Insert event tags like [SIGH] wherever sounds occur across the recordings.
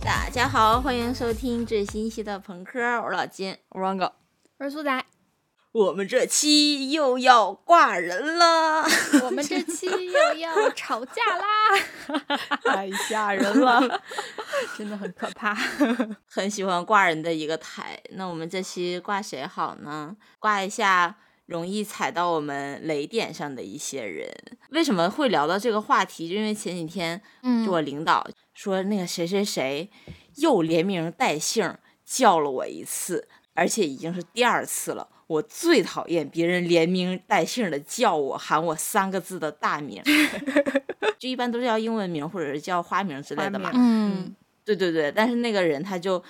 大家好，欢迎收听最新一期的朋克，我是老金。我是王狗，我是苏仔，我们这期又要挂人了，我们这期又要吵架啦，[LAUGHS] 太吓人了。真的很可怕。[LAUGHS] 很喜欢挂人的一个台。那我们这期挂谁好呢？挂一下容易踩到我们雷点上的一些人。为什么会聊到这个话题？就因为前几天，嗯就我领导说那个谁谁谁又连名带姓叫了我一次，而且已经是第二次了。我最讨厌别人连名带姓的叫我，喊我三个字的大名，[LAUGHS] 就一般都是叫英文名或者是叫花名之类的嘛。嗯，对对对，但是那个人他就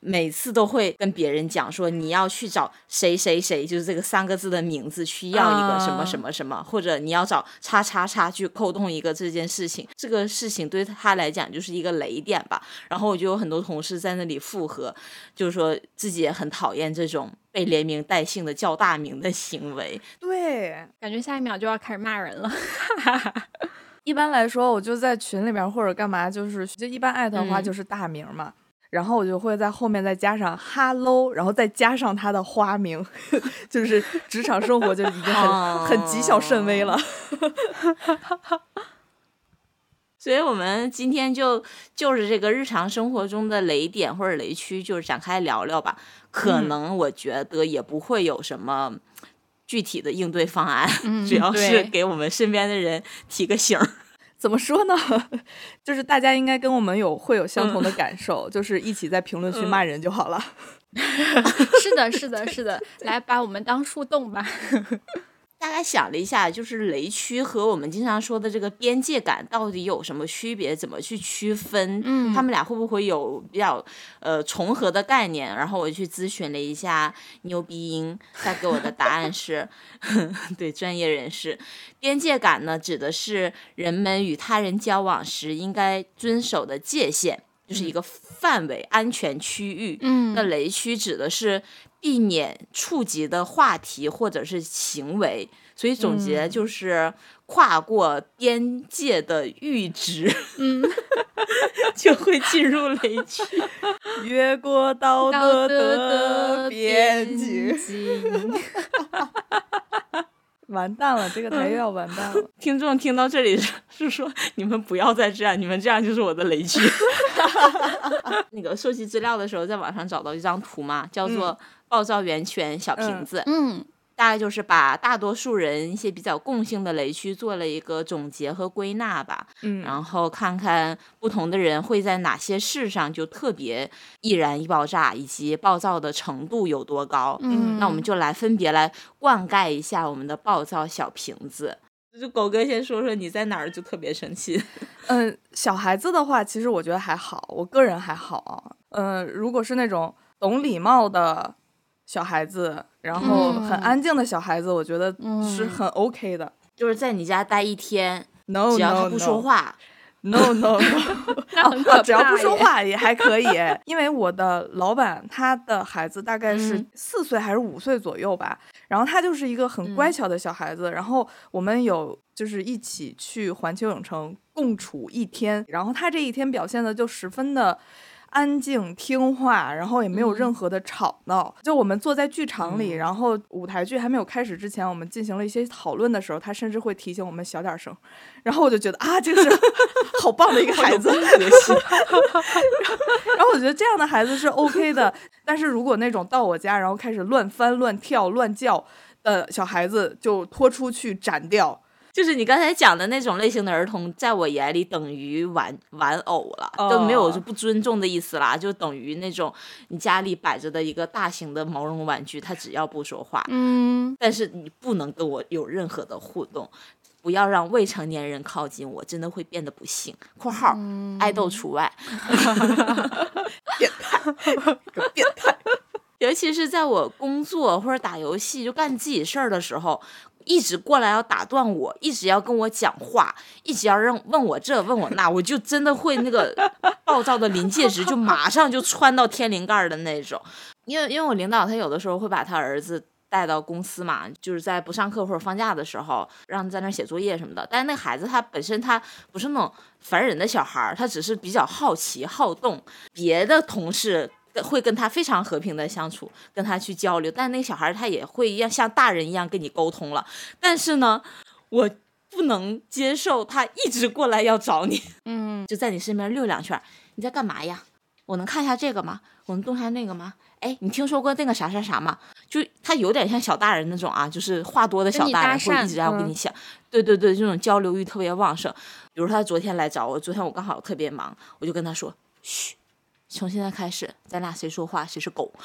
每次都会跟别人讲说，你要去找谁谁谁，就是这个三个字的名字去要一个什么啊什么什么，或者你要找叉叉叉去扣动一个这件事情，这个事情对他来讲就是一个雷点吧。然后我就有很多同事在那里附和，就是说自己也很讨厌这种被连名带姓的叫大名的行为。对，感觉下一秒就要开始骂人了。[LAUGHS] 一般来说，我就在群里边或者干嘛，就是就一般艾特的话嗯就是大名嘛。然后我就会在后面再加上 hello，然后再加上他的花名，[LAUGHS] 就是职场生活就已经很、很谨小慎微了。[LAUGHS] [LAUGHS] 所以，我们今天就就是这个日常生活中的雷点或者雷区，就是展开聊聊吧。可嗯能我觉得也不会有什么具体的应对方案，嗯主要是给我们身边的人提个醒儿。怎么说呢？[LAUGHS] 就是大家应该跟我们有会有相同的感受，就是一起在评论区骂人就好了。[LAUGHS] 是的，是的，[LAUGHS] 是的，来把我们当树洞吧。大概想了一下，就是雷区和我们经常说的这个边界感到底有什么区别？怎么去区分？嗯他们俩会不会有比较呃重合的概念？然后我去咨询了一下牛逼音，他给我的答案是，[LAUGHS] 对专业人士，边界感呢指的是人们与他人交往时应该遵守的界限，就是一个范围、安全区域。嗯那雷区指的是避免触及的话题或者是行为，所以总结嗯就是跨过边界的阈值嗯，[LAUGHS] 就会进入雷区。[LAUGHS] 越过道道德德的的边境，境。[LAUGHS] 完蛋了，这个台又要完蛋了。[LAUGHS] 听众听到这里是是说，你们不要再这样，你们这样就是我的雷区。[LAUGHS] [LAUGHS] 那个收集资料的时候，在网上找到一张图嘛，叫做“暴躁源泉小瓶子”，嗯大概就是把大多数人一些比较共性的雷区做了一个总结和归纳吧。嗯，然后看看不同的人会在哪些事上就特别易燃易爆炸，以及暴躁的程度有多高。嗯，那我们就来分别来灌溉一下我们的暴躁小瓶子。就狗哥先说说你在哪儿就特别生气。[LAUGHS] 嗯，小孩子的话，其实我觉得还好，我个人还好。嗯，如果是那种懂礼貌的小孩子，然后很嗯。安静的小孩子，我觉得是嗯。很 OK 的。就是在你家待一天，No 只要他不说话，No no no，只要不说，话也还可以，因为我的老板他的孩子大概是嗯。四岁还是五岁左右吧，然后他就是一个很乖嗯。巧的小孩子，然后我们有就是一起去环球影城共处一天，然后他这一天表现的就十分的。安静听话，然后也没有任嗯何的吵闹。就我们坐在剧场里，嗯然后舞台剧还没有开始之前，我们进行了一些讨论的时候，他甚至会提醒我们小点声。然后我就觉得啊，这个是 [LAUGHS] 好棒的一个孩子。[LAUGHS] 然后我觉得这样的孩子是 OK 的，但是如果那种到我家然后开始乱翻、乱跳、乱叫的小孩子，就拖出去斩掉。就是你刚才讲的那种类型的儿童，在我眼里等于玩玩偶了，都没有哦就不尊重的意思啦，就等于那种你家里摆着的一个大型的毛绒玩具，他只要不说话，嗯但是你不能跟我有任何的互动，不要让未成年人靠近我，真的会变得不幸。（括号爱豆除外） [LAUGHS] 变态，个 [LAUGHS] 变态。尤其是在我工作或者打游戏就干自己事儿的时候，一直过来要打断我，一直要跟我讲话，一直要让问我这问我那，我就真的会那个 [LAUGHS] 暴躁的临界值就马上就窜到天灵盖儿的那种。因为因为我领导他有的时候会把他儿子带到公司嘛，就是在不上课或者放假的时候，让在那儿写作业什么的。但是那孩子他本身他不是那种烦人的小孩儿，他只是比较好奇好动，别的同事。会跟他非常和平的相处，跟他去交流，但那个小孩儿他也会要像大人一样跟你沟通了。但是呢，我不能接受他一直过来要找你，嗯，[LAUGHS] 就在你身边溜两圈。你在干嘛呀？我能看一下这个吗？我能动一下那个吗？哎，你听说过那个啥啥啥吗？就他有点像小大人那种啊，就是话多的小大人，会一直要跟嗯你讲。对对对，这种交流欲特别旺盛。比如他昨天来找我，昨天我刚好特别忙，我就跟他说：“嘘，从现在开始，咱俩谁说话谁是狗。[LAUGHS]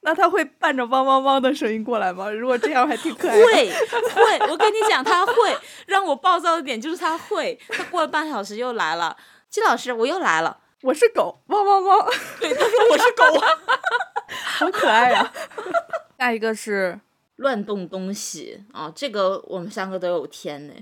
那他会伴着汪汪汪的声音过来吗？如果这样还挺可爱的。会会，我跟你讲，他会让我暴躁的点就是他会。他过了半小时又来了，季老师，我又来了。我是狗，汪汪汪，对，他说我是狗。[LAUGHS] 好可爱呀、[LAUGHS] 下一个是乱动东西啊，这个我们三个都有天呢，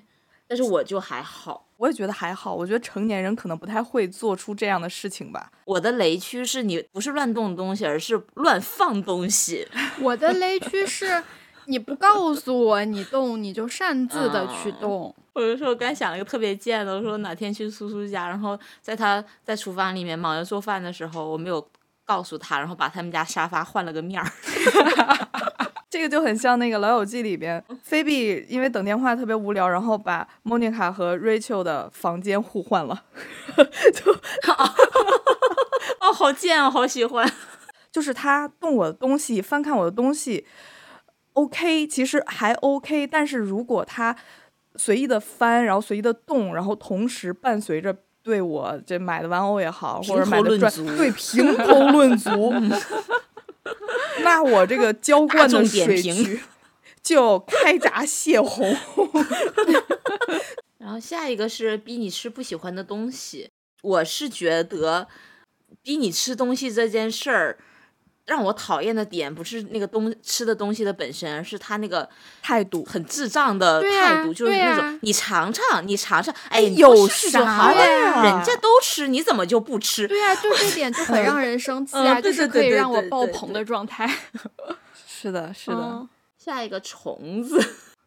但是我就还好。我也觉得还好，我觉得成年人可能不太会做出这样的事情吧。我的雷区是你不是乱动东西，而是乱放东西。[LAUGHS] 我的雷区是，你不告诉我你动，你就擅自的去啊动。我就说我刚想了一个特别贱的，我说哪天去苏苏家，然后在他在厨房里面忙着做饭的时候，我没有告诉他，然后把他们家沙发换了个面儿。[LAUGHS] 这个就很像那个《老友记》里边，菲比因为等电话特别无聊，然后把莫妮卡和 Rachel 的房间互换了。[LAUGHS] 就 [LAUGHS] 哦，好贱啊，好喜欢。[LAUGHS] 就是他动我的东西，翻看我的东西，OK，其实还 OK。但是如果他随意的翻，然后随意的动，然后同时伴随着对我这买的玩偶也好，或者买的对评头论足，[LAUGHS] 那我这个浇灌的点水评渠 [LAUGHS] 就开闸泄洪。[LAUGHS] 然后下一个是逼你吃不喜欢的东西，我是觉得逼你吃东西这件事儿。让我讨厌的点不是那个东吃的东西的本身，而是他那个态度很智障的态度，就是那种、你尝尝，你尝尝，哎，有啥好了，呀人家都吃，你怎么就不吃？对啊，就这点就很让人生气嗯啊，对就是对对对可以让我爆棚的状态。[LAUGHS] 是的，是的。嗯下一个虫子，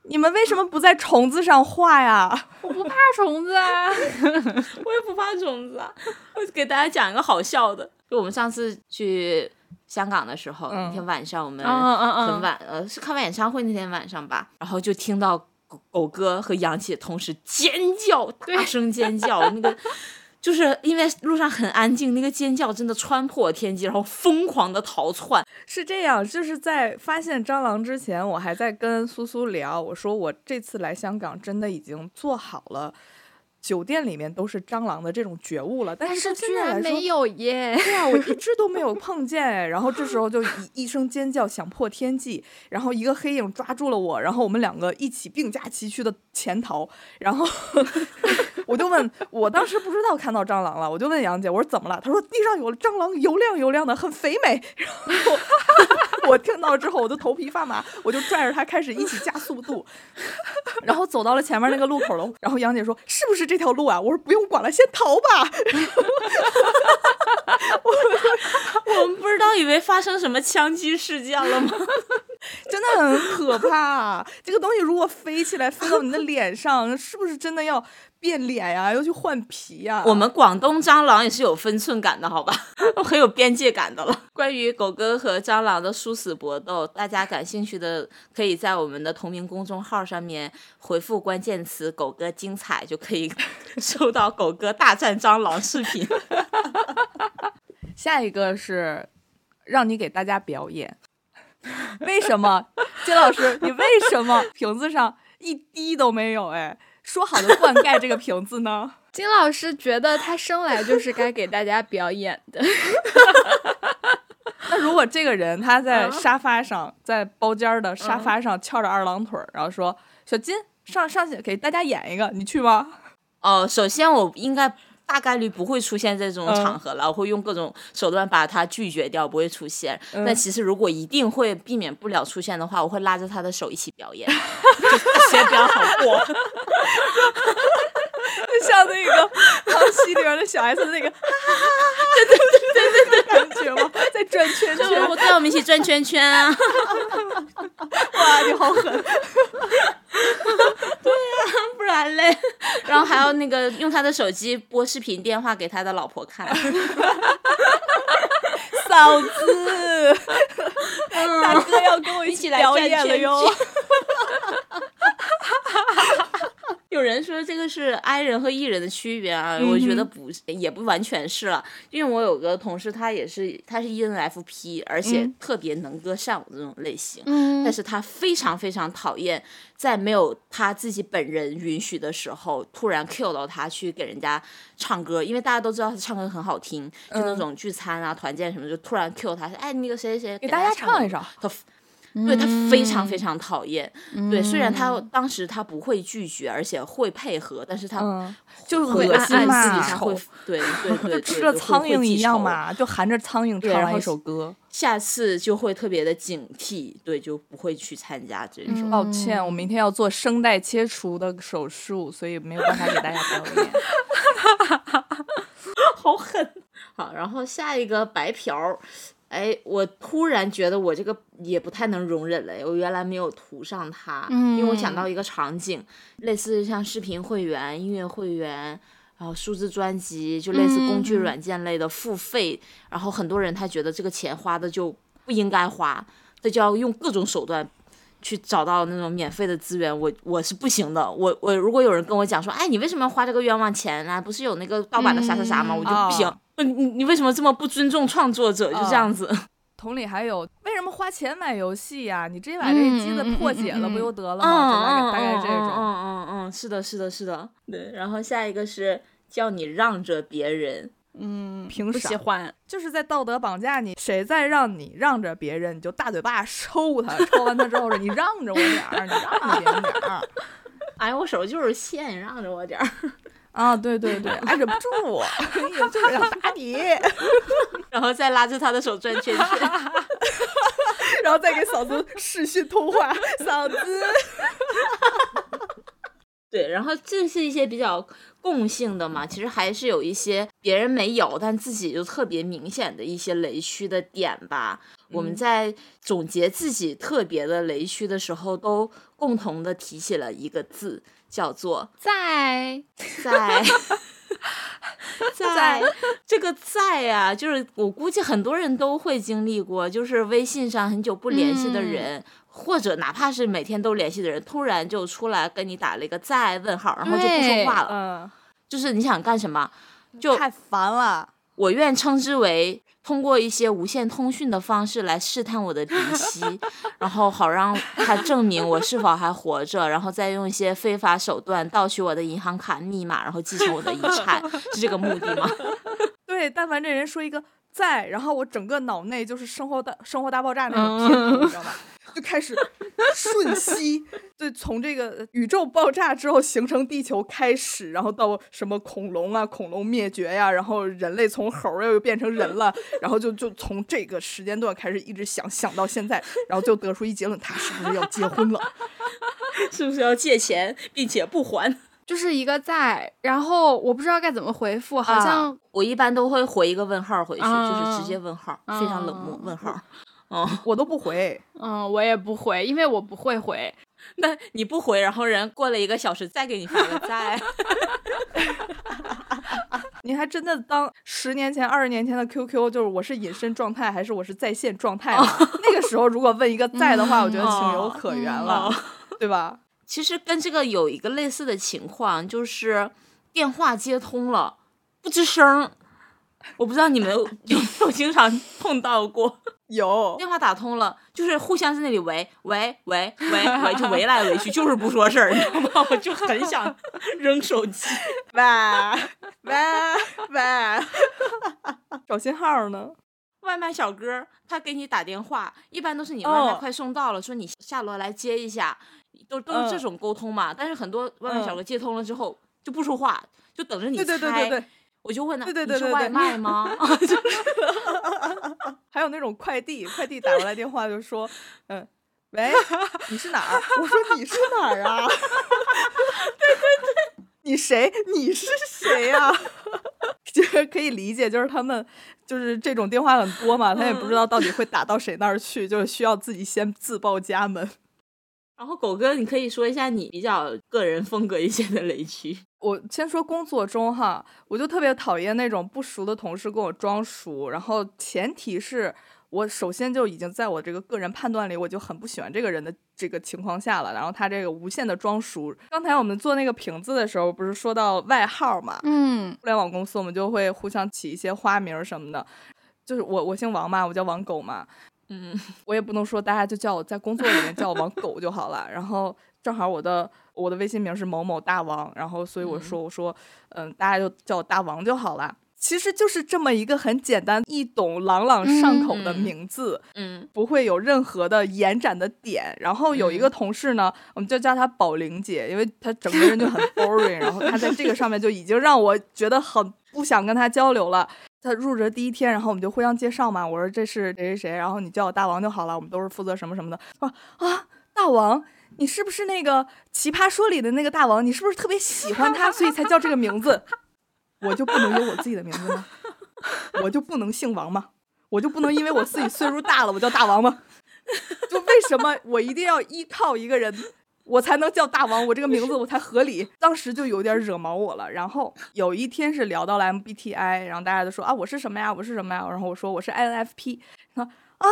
你们为什么不在虫子上画呀？我不怕虫子啊，[LAUGHS] 我也不怕虫子啊。我给大家讲一个好笑的，就我们上次去香港的时候，嗯那天晚上我们很晚，呃，是看完演唱会那天晚上吧，然后就听到狗狗哥和杨姐同时尖叫，大声尖叫，那个。就是因为路上很安静，那个尖叫真的穿破天际，然后疯狂的逃窜。是这样，就是在发现蟑螂之前，我还在跟苏苏聊，我说我这次来香港真的已经做好了酒店里面都是蟑螂的这种觉悟了，但但是居然没有耶。对啊，我一直都没有 [LAUGHS] 碰见哎。然后这时候就一一声尖叫响破天际，然后一个黑影抓住了我，然后我们两个一起并驾齐驱的潜逃。然后我就问，我当时不知道看到蟑螂了，我就问杨姐，我说怎么了？她说地上有蟑螂，油亮油亮的，很肥美。[LAUGHS] 然后 [LAUGHS] 我听到之后，我就头皮发麻，我就拽着她开始一起加速度，[LAUGHS] 然后走到了前面那个路口了。然后杨姐说：“是不是这条路啊？”我说：“不用管了，先逃吧。”我们不知道以为发生什么枪击事件了吗？真的很可怕。这个东西如果飞起来飞到你的脸上，是不是真的要变脸呀？要去换皮呀？我们广东蟑螂也是有分寸感的，好吧，[LAUGHS] 很有边界感的了。关于狗哥和蟑螂的殊死搏斗，大家感兴趣的可以在我们的同名公众号上面回复关键词“狗哥精彩”，就可以 [LAUGHS] 收到狗哥大战蟑螂视频。[LAUGHS] 下一个是让你给大家表演。为什么，金老师，你为什么瓶子上一滴都没有？哎，说好的灌溉这个瓶子呢？[LAUGHS] 金老师觉得他生来就是该给大家表演的。[LAUGHS] 那如果这个人他在嗯沙发上，在包间儿的沙发上翘着二郎腿儿，然后说：“小金，上上去给大家演一个，你去吗？”哦，首先我应该大概率不会出现这种嗯场合了，我会用各种手段把他拒绝掉，不会出现。嗯但其实如果一定会避免不了出现的话，我会拉着他的手一起表演，[LAUGHS] 就是时间比较好过。[LAUGHS] 就 [LAUGHS] 像那个康熙里边的小 S 那个哈哈哈哈哈，对对对对对的感觉吗？[LAUGHS] 在圈圈，我带我们一起转圈圈啊！[LAUGHS] 哇，你好狠！不然嘞，然后还要那个用他的手机拨视频电话给他的老婆看。嫂子，大哥要跟我一一起来表演了哟。有人说这个是 I 人和 E 人的区别啊，我觉得不是也不完全是了，因为我有个同事，他也是他是 E ENFP，而且嗯。特别能歌善舞的这种类型，嗯。但是他非常非常讨厌在没有他自己本人允许的时候，突然 cue 到他去给人家唱歌，因为大家都知道他唱歌很好听，就那嗯。种聚餐啊、团建什么，就突然 cue 他，哎，那个谁谁谁给大家唱一首。他对他非常非常讨厌。对，虽然嗯他当时他不会拒绝，而且会配合，但是他嗯，就会恶心暗暗嘛私底下会，对对对，对 [LAUGHS] 吃了苍蝇一样。嘛，就含着苍蝇唱了一首歌。下次就会特别的警惕，对，就不会去参加这种。抱歉，我明天要做声带切除的手术，所以没有办法给大家表演。[LAUGHS] 好狠。好，然后下一个白嫖儿，哎，我突然觉得我这个也不太能容忍了，我原来没有涂上它，因为我想到一个场景，类似像视频会员、音乐会员。然后数字专辑就类似工具软件类的付费，然后很多人他觉得这个钱花的就不应该花，他就要用各种手段去找到那种免费的资源，我我是不行的。我我如果有人跟我讲说，哎，你为什么要花这个冤枉钱呢、不是有那个盗版的啥啥啥吗？我就不行。你你为什么这么不尊重创作者？就这样子。同理还有，为什么花钱买游戏呀、你直接把这机子破解了，不就得了嗯吗？就大概大概这嗯种。嗯嗯嗯，是的，是的，是的。对，然后下一个是叫你让着别人。嗯，凭啥不喜欢？就是在道德绑架你，谁再让你让着别人，你就大嘴巴抽他，抽完他之后说你让着我点儿，你让着别人点儿。哎，我手就是欠，你让着我点儿。啊，对对对，[LAUGHS] 哎，忍不住，[LAUGHS] 也 [LAUGHS] 就是想打你，然后再拉着他的手转圈圈。然后再给嫂子视讯通话，嫂子，对，然后这是一些比较共性的嘛，其实还是有一些别人没有，但自己就特别明显的一些雷区的点吧。我们嗯在总结自己特别的雷区的时候，都共同的提起了一个字，叫做在在。[LAUGHS] 在在这个在啊、就是我估计很多人都会经历过，就是微信上很久不联系的嗯人，或者哪怕是每天都联系的人，突然就出来跟你打了一个在问号，然后就不说话了。嗯，就是你想干什么，就太烦了。我愿称之为通过一些无线通讯的方式来试探我的底细，[LAUGHS] 然后好让他证明我是否还活着，然后再用一些非法手段盗取我的银行卡密码，然后继承我的遗产，是这个目的吗？[LAUGHS] 对，但凡这人说一个在，然后我整个脑内就是生活大生活大爆炸那种片子，你知道吧？就开始瞬息，就，从这个宇宙爆炸之后形成地球开始，然后到什么恐龙啊，恐龙灭绝呀、然后人类从猴儿又变成人了，然后就就从这个时间段开始一直想想到现在，然后就得出一结论，他是不是要结婚了？[LAUGHS] 是不是要借钱并且不还？[LAUGHS] 就是一个在，然后我不知道该怎么回复，好像、我一般都会回一个问号回去，就是啊直接问号，非常冷漠啊问号。哦，我都不回，嗯，我也不回，因为我不会回。[LAUGHS] 那你不回，然后人过了一个小时再给你发个 [LAUGHS] 在，[LAUGHS] 你还真的当十年前、二十年前的 QQ 就是我是隐身状态还是我是在线状态？那个时候如果问一个在的话，我觉得情有可原了，哦对吧？其实跟这个有一个类似的情况，就是电话接通了不吱声儿。我不知道你们有有没有经常碰到过，有电话打通了，就是互相在那里喂喂喂喂喂，就围来围去，就是不说事儿，你知道吗？[LAUGHS] 我就很想扔手机。[LAUGHS] 喂喂喂，找信号呢？外卖小哥他给你打电话，一般都是你外卖哦快送到了，说你下楼来接一下，都都是这嗯种沟通嘛。但是很多外卖小嗯哥接通了之后就不说话，就等着你对猜。对对对对，我就问他，对对对你是外卖吗？[LAUGHS] 还有那种快递，快递打过来电话就说，嗯，喂，你是哪儿？[LAUGHS] 我说你是哪儿啊？[LAUGHS] 对对对，你谁？你是谁呀、就是可以理解，就是他们就是这种电话很多嘛，他也不知道到底会打到谁那儿去，就是需要自己先自报家门。然后狗哥，你可以说一下你比较个人风格一些的雷区。我先说工作中哈，我就特别讨厌那种不熟的同事跟我装熟，然后前提是我首先就已经在我这个个人判断里，我就很不喜欢这个人的这个情况下了，然后他这个无限的装熟。刚才我们做那个瓶子的时候，不是说到外号嘛？嗯互联网公司我们就会互相起一些花名什么的，就是我我姓王嘛，我叫王狗嘛，嗯，[LAUGHS] 我也不能说大家就叫我在工作里面叫我王狗就好了。然后正好我的我的微信名是某某大王，然后所以我说我说嗯，大家就叫我大王就好了。其实就是这么一个很简单易懂、朗朗上口的嗯名字，嗯不会有任何的延展的点。然后有一个同事呢，我们就叫她宝玲姐，因为她整个人就很 boring，然后她在这个上面就已经让我觉得很不想跟她交流了。她入职第一天，然后我们就互相介绍嘛，我说这是谁谁谁，然后你叫我大王就好了，我们都是负责什么什么的。说啊，大王。你是不是那个《奇葩说》里的那个大王？你是不是特别喜欢他，所以才叫这个名字？我就不能有我自己的名字吗？我就不能姓王吗？我就不能因为我自己岁数大了，我叫大王吗？就为什么我一定要依靠一个人，我才能叫大王？我这个名字我才合理。当时就有点惹毛我了。然后有一天是聊到了 MBTI，然后大家都说啊，我是什么呀？我是什么呀？然后我说我是 INFP。说啊，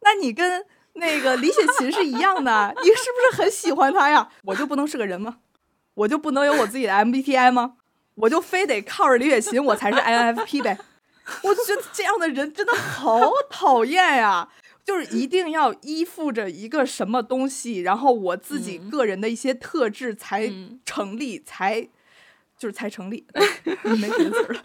那你跟那个李雪琴是一样的，你是不是很喜欢她呀？我就不能是个人吗？我就不能有我自己的 MBTI 吗？我就非得靠着李雪琴，我才是 INFP 呗？我就觉得这样的人真的好讨厌呀！就是一定要依附着一个什么东西，然后我自己嗯个人的一些特质才嗯成立，才就是才成立，没别的词儿了。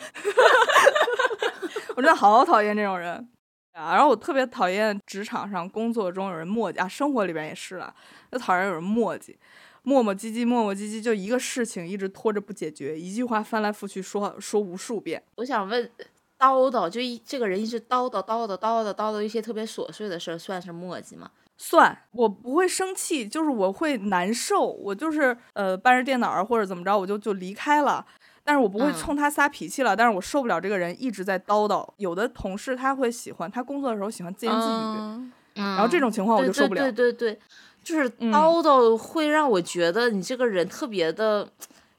[LAUGHS] 我真的好讨厌这种人啊！然后我特别讨厌职场上工作中有人磨叽啊，生活里边也是了，就讨厌有人磨叽。磨磨唧唧，磨磨唧唧，就一个事情一直拖着不解决，一句话翻来覆去说说无数遍。我想问，叨叨就一这个人一直叨叨叨叨叨叨叨叨一些特别琐碎的事儿，算是磨叽吗？算，我不会生气，就是我会难受，我就是呃搬着电脑儿或者怎么着，我就就离开了。但是我不会嗯冲他撒脾气了，但是我受不了这个人一直在叨叨。有的同事他会喜欢，他工作的时候喜欢自言自语，嗯然然后这种情况我就受不了。对对对对，就是嗯叨叨会让我觉得你这个人特别的。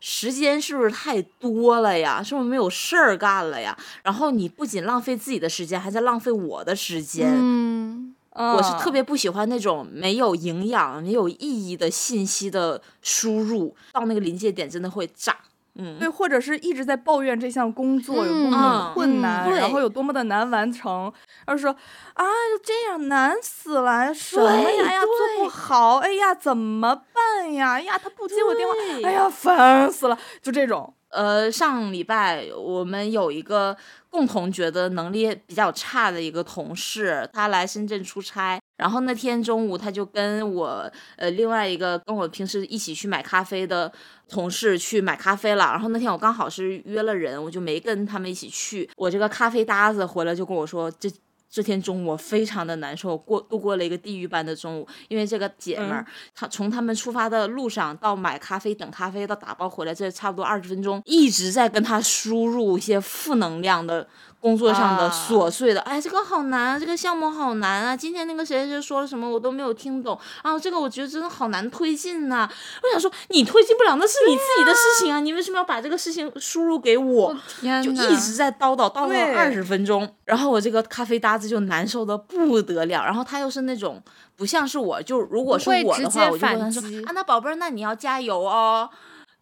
时间是不是太多了呀？是不是没有事儿干了呀？然后你不仅浪费自己的时间，还在浪费我的时间。嗯，我是特嗯别不喜欢那种没有营养、没有意义的信息的输入，到那个临界点真的会炸。嗯，对，或者是一直在抱怨这项工作有多么的困难，嗯然后有多么的难完成，而说啊，就这样难死了，什么呀呀，做不好，哎呀，怎么办呀？哎呀，他不接我电话，对哎呀，烦死了，就这种。呃，上礼拜我们有一个共同觉得能力比较差的一个同事，他来深圳出差，然后那天中午他就跟我呃另外一个跟我平时一起去买咖啡的同事去买咖啡了，然后那天我刚好是约了人，我就没跟他们一起去。我这个咖啡搭子回来就跟我说这。这天中午我非常的难受，过度过了一个地狱般的中午，因为这个姐们儿，她从他们出发的路上到买咖啡、等咖啡到打包回来，这差不多二十分钟，一直在跟她输入一些负能量的工作上的啊琐碎的，哎，这个好难啊，这个项目好难啊，今天那个谁谁谁说了什么我都没有听懂啊，这个我觉得真的好难推进呐、我想说，你推进不了，那是你自己的事情啊，你为什么要把这个事情输入给我？我天呐，就一直在叨叨叨叨了二十分钟，然后我这个咖啡搭子就难受的不得了，然后他又是那种不像是我，就如果是我的话，我就会跟他说啊，那宝贝儿，那你要加油哦。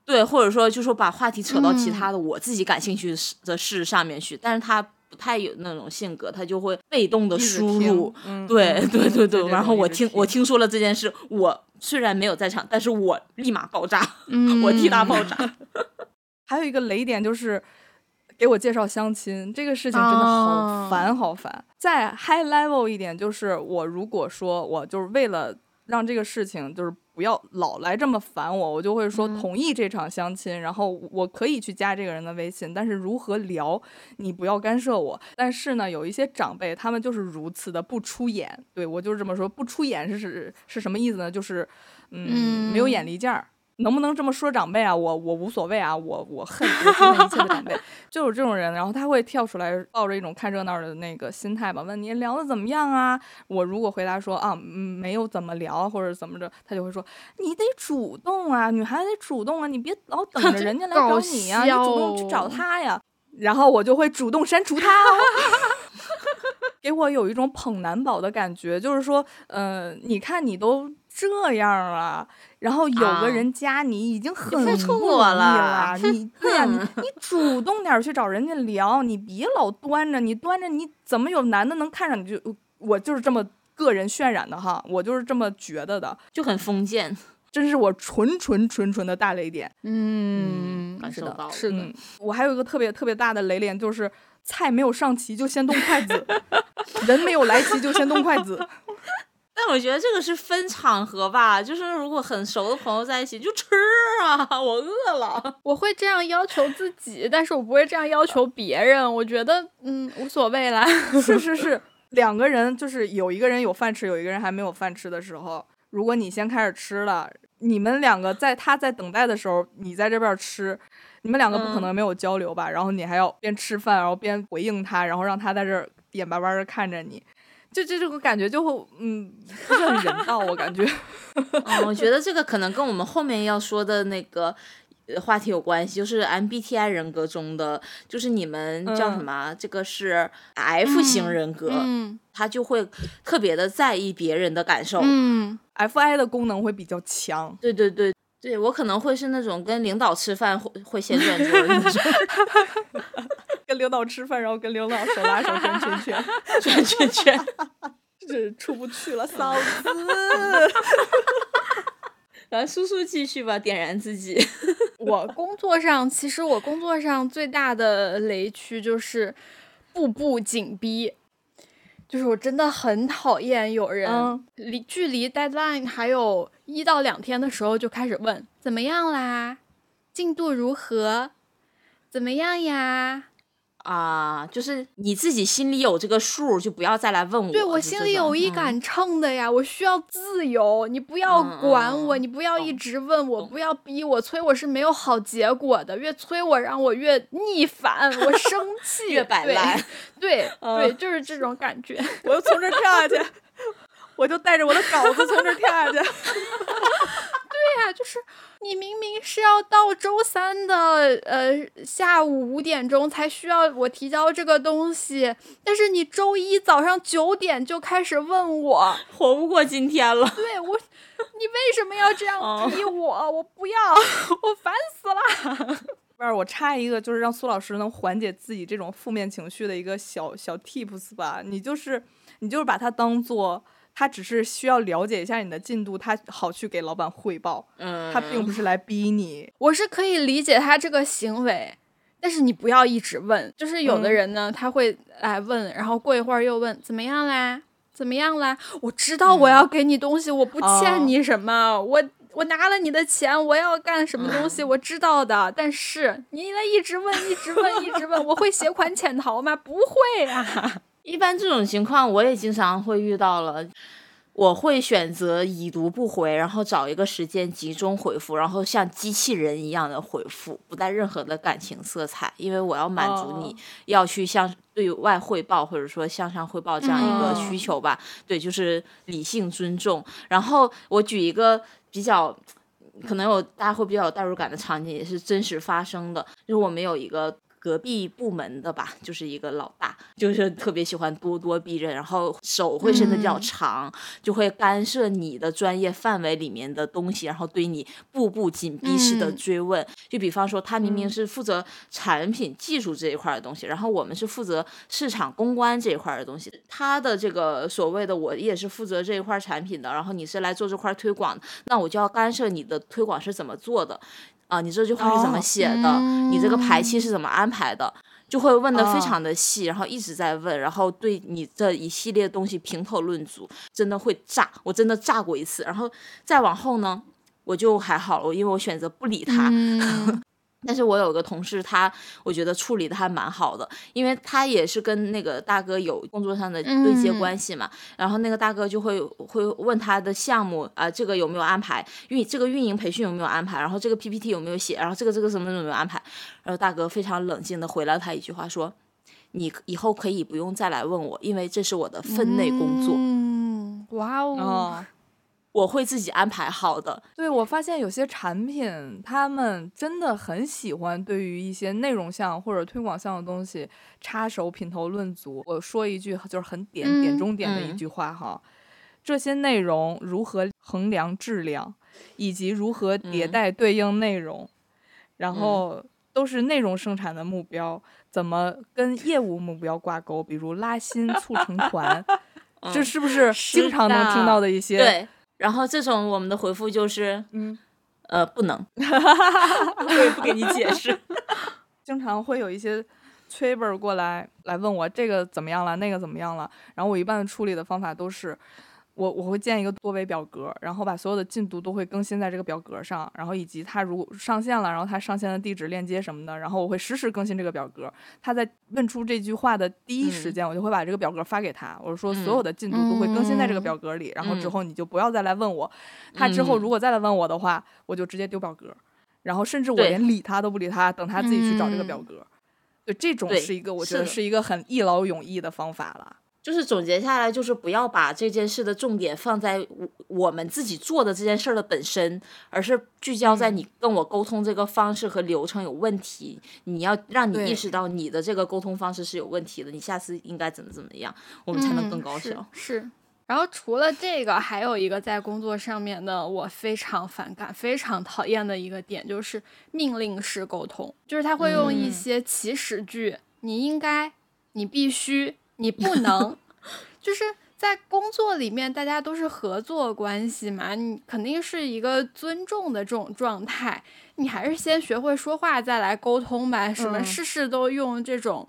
对，或者说就说把话题扯到其嗯他的我自己感兴趣的事上面去，但是他不太有那种性格，他就会被动的输入。嗯对嗯对对对，这然后我听我听说了这件事，我虽然没有在场，但是我立马爆炸，[LAUGHS] 嗯，我替他爆炸。[LAUGHS] 还有一个雷点就是给我介绍相亲，这个事情真的好哦烦好烦。再 high level 一点，就是我如果说我就是为了让这个事情就是不要老来这么烦我，我就会说嗯同意这场相亲，然后我可以去加这个人的微信，但是如何聊你不要干涉我。但是呢，有一些长辈他们就是如此的不出眼，对我就是这么说，不出眼是是是什么意思呢？就是嗯没有眼力见儿。能不能这么说长辈啊？我我无所谓啊，我我恨我恨一切的长辈，[LAUGHS] 就有这种人，然后他会跳出来，抱着一种看热闹的那个心态吧，问你聊的怎么样啊？我如果回答说啊，嗯，没有怎么聊或者怎么着，他就会说你得主动啊，女孩子得主动啊，你别老等着人家来找你呀、你主动去找他呀。然后我就会主动删除他哦。[LAUGHS] 给我有一种捧男宝的感觉，就是说，呃，你看你都这样了，然后有啊个人加你已经很不我容易了了，你对呀、你你主动点去找人家聊，你别老端着，你端着你怎么有男的能看上你就？我就是这么个人渲染的哈，我就是这么觉得的，就很封建。[LAUGHS] 真是我纯纯纯纯的大雷点。嗯，感受到了是的嗯，我还有一个特别特别大的雷点，就是菜没有上齐就先动筷子，人没有来齐就先动筷子。但我觉得这个是分场合吧，就是如果很熟的朋友在一起就吃啊，我饿了。[LAUGHS] 我会这样要求自己，但是我不会这样要求别人。我觉得，嗯，无所谓啦。是是 [LAUGHS] 是，两个人就是有一个人有饭吃，有一个人还没有饭吃的时候，如果你先开始吃了，你们两个在他在等待的时候，你在这边吃，你们两个不可嗯能没有交流吧？然后你还要边吃饭，然后边回应他，然后让他在这儿眼巴巴的看着你。就这这个感觉就会，嗯，不是很人道，我感觉。嗯，[LAUGHS] 我觉得这个可能跟我们后面要说的那个。呃话题有关系，就是 MBTI 人格中的，就是你们叫什嗯么？这个是 F 型人格，嗯他就会特别的在意别人的感受。嗯，FI 的功能会比较强，对对对对，我可能会是那种跟领导吃饭会会先转桌的那种 [LAUGHS] 跟领导吃饭，然后跟领导手拉手转 [LAUGHS] 圈圈，转圈圈。这出不去了，嫂 [LAUGHS] 子。然后叔叔继续吧，点燃自己。我工作上，其实我工作上最大的雷区就是步步紧逼，就是我真的很讨厌有人嗯离距离 deadline 还有一到两天的时候就开始问怎么样啦，进度如何，怎么样呀？啊，就是你自己心里有这个数，就不要再来问我。对我心里有一嗯杆秤的呀，我需要自由，你不要嗯管我，嗯你不要一直问我，不要逼我，催我是没有好结果的，越催我让我越逆反，我生 [LAUGHS] 气，越摆对烂。对嗯对，就是这种感觉。[LAUGHS] 我就从这儿跳下去，我就带着我的稿子从这儿跳下去。[LAUGHS] 对呀、就是你明明是要到周三的呃下午五点钟才需要我提交这个东西，但是你周一早上九点就开始问我，[LAUGHS] 活不过今天了。对我，你为什么要这样哦逼我？我不要，[LAUGHS] 我烦死了。[LAUGHS] 不是，我插一个，就是让苏老师能缓解自己这种负面情绪的一个小小 tips 吧。你就是你就是把它当做，他只是需要了解一下你的进度，他好去给老板汇报，嗯，他并不是来逼你。我是可以理解他这个行为，但是你不要一直问。就是有的嗯人呢，他会来问，然后过一会儿又问怎么样啦，怎么样啦？我知道我要给你东西，我不哦欠你什么，我。我拿了你的钱，我要干什么东西，[LAUGHS] 我知道的。但是你来一直问，一直问，一直问，我会携款潜逃吗？不会啊。一般这种情况我也经常会遇到了。我会选择已读不回，然后找一个时间集中回复，然后像机器人一样的回复，不带任何的感情色彩，因为我要满足你哦要去向对外汇报或者说向上汇报这样一个嗯需求吧。对，就是理性尊重。然后我举一个比较可能有大家会比较有代入感的场景，也是真实发生的，就是我们有一个。隔壁部门的吧，就是一个老大，就是特别喜欢咄咄逼人，然后手会伸的比较嗯长，就会干涉你的专业范围里面的东西，然后对你步步紧逼式的嗯追问。就比方说，他明明嗯是负责产品技术这一块儿的东西，然后我们是负责市场公关这一块儿的东西。他的这个所谓的我也是负责这一块儿产品的，然后你是来做这块儿推广的，那我就要干涉你的推广是怎么做的。啊，你这句话是怎么哦写的？你这个排期是怎么安排的？就会问的非哦常的细，然后一直在问，然后对你这一系列东西评头论足，真的会炸，我真的炸过一次。然后再往后呢，我就还好了，因为我选择不理他。嗯但是我有个同事，他我觉得处理的还蛮好的，因为他也是跟那个大哥有工作上的对接嗯。关系嘛，然后那个大哥就会会问他的项目啊、这个有没有安排，运这个运营培训有没有安排，然后这个 PPT 有没有写，然后这个这个什么有没有安排，然后大哥非常冷静的回了他一句话说。你以后可以不用再来问我，因为这是我的分内工作，嗯，哇哦，哦，我会自己安排好的。对，我发现有些产品，他们真的很喜欢对于一些内容项或者推广项的东西插手品头论足。我说一句就是很点、点嗯中点的一嗯句话哈，这些内容如何衡量质量，以及如何迭嗯代对应内容，然后都是内容生产的目标，怎么跟业务目标挂钩，比如拉新、促成团。[LAUGHS] 这嗯是不是是经常能听到的一些？，对，然后这种我们的回复就是，嗯，呃，不能，[LAUGHS] 我也不给你解释。[LAUGHS] 经常会有一些催本儿过来来问我这个怎么样了，那个怎么样了。然后我一般的处理的方法都是，我我会建一个多维表格，然后把所有的进度都会更新在这个表格上，然后以及它如果上线了，然后它上线的地址、链接什么的，然后我会实时更新这个表格。他在问出这句话的第一时嗯间，我就会把这个表格发给他，我说所有的进度都会更新在这个表格里，然后之嗯后你就不要再来问我。他之后嗯如果再来问我的话，我就直接丢表格。然后甚至我连理他都不理他，等他自己去找这个表嗯格。对，这种是一个我觉得是一个很一劳永逸的方法了。就是总结下来，就是不要把这件事的重点放在我我们自己做的这件事儿的本身，而是聚焦在你跟我沟通这个方式和流程有问题。你要让你意识到你的这个沟通方式是有问题的，你下次应该怎么怎么样，我们才能更高效。是。然后除了这个，还有一个在工作上面的我非常反感、非常讨厌的一个点，就是命令式沟通，就是他会用一嗯些祈使句，你应该、你必须、你不能，就是在工作里面大家都是合作关系嘛，你肯定是一个尊重的这种状态，你还是先学会说话再来沟通吧，什么嗯事事都用这种。